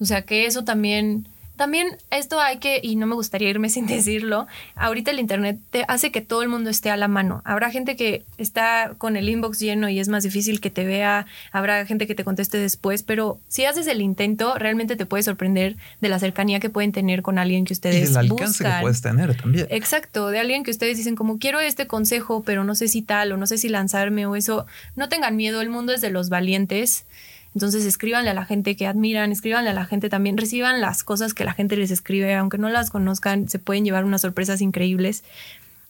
O sea, que eso también, también esto hay que, y no me gustaría irme (laughs) sin decirlo, ahorita el Internet te hace que todo el mundo esté a la mano. Habrá gente que está con el inbox lleno y es más difícil que te vea, habrá gente que te conteste después, pero si haces el intento, realmente te puede sorprender de la cercanía que pueden tener con alguien que Y ustedes el alcance buscan. que puedes tener también. Exacto, de alguien que ustedes dicen como quiero este consejo, pero no sé si tal o no sé si lanzarme o eso. No tengan miedo, el mundo es de los valientes. Entonces escríbanle a la gente que admiran, escríbanle a la gente también, reciban las cosas que la gente les escribe, aunque no las conozcan, se pueden llevar unas sorpresas increíbles.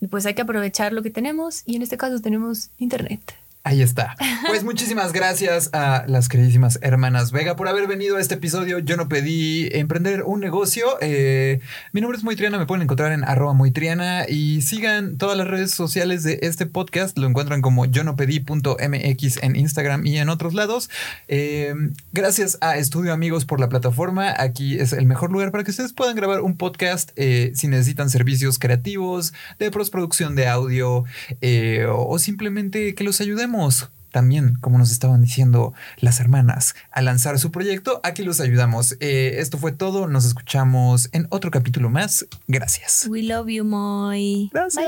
Y pues hay que aprovechar lo que tenemos y en este caso tenemos internet. Ahí está. Pues muchísimas gracias a las queridísimas hermanas Vega por haber venido a este episodio. Yo no pedí emprender un negocio. Eh, mi nombre es Moitriana, me pueden encontrar en arroba Moitriana y sigan todas las redes sociales de este podcast. Lo encuentran como yo no pedí.mx en Instagram y en otros lados. Eh, gracias a Estudio Amigos por la plataforma. Aquí es el mejor lugar para que ustedes puedan grabar un podcast eh, si necesitan servicios creativos, de postproducción de audio o simplemente que los ayudemos. También, como nos estaban diciendo las hermanas, a lanzar su proyecto, aquí los ayudamos. Eh, esto fue todo. Nos escuchamos en otro capítulo más. Gracias. We love you, Moy. Gracias.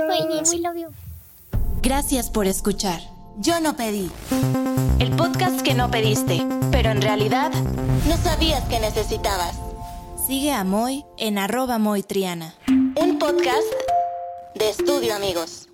Gracias por escuchar. Yo no pedí. El podcast que no pediste, pero en realidad no sabías que necesitabas. Sigue a Moy en arroba Moy Triana. Un podcast de estudio amigos.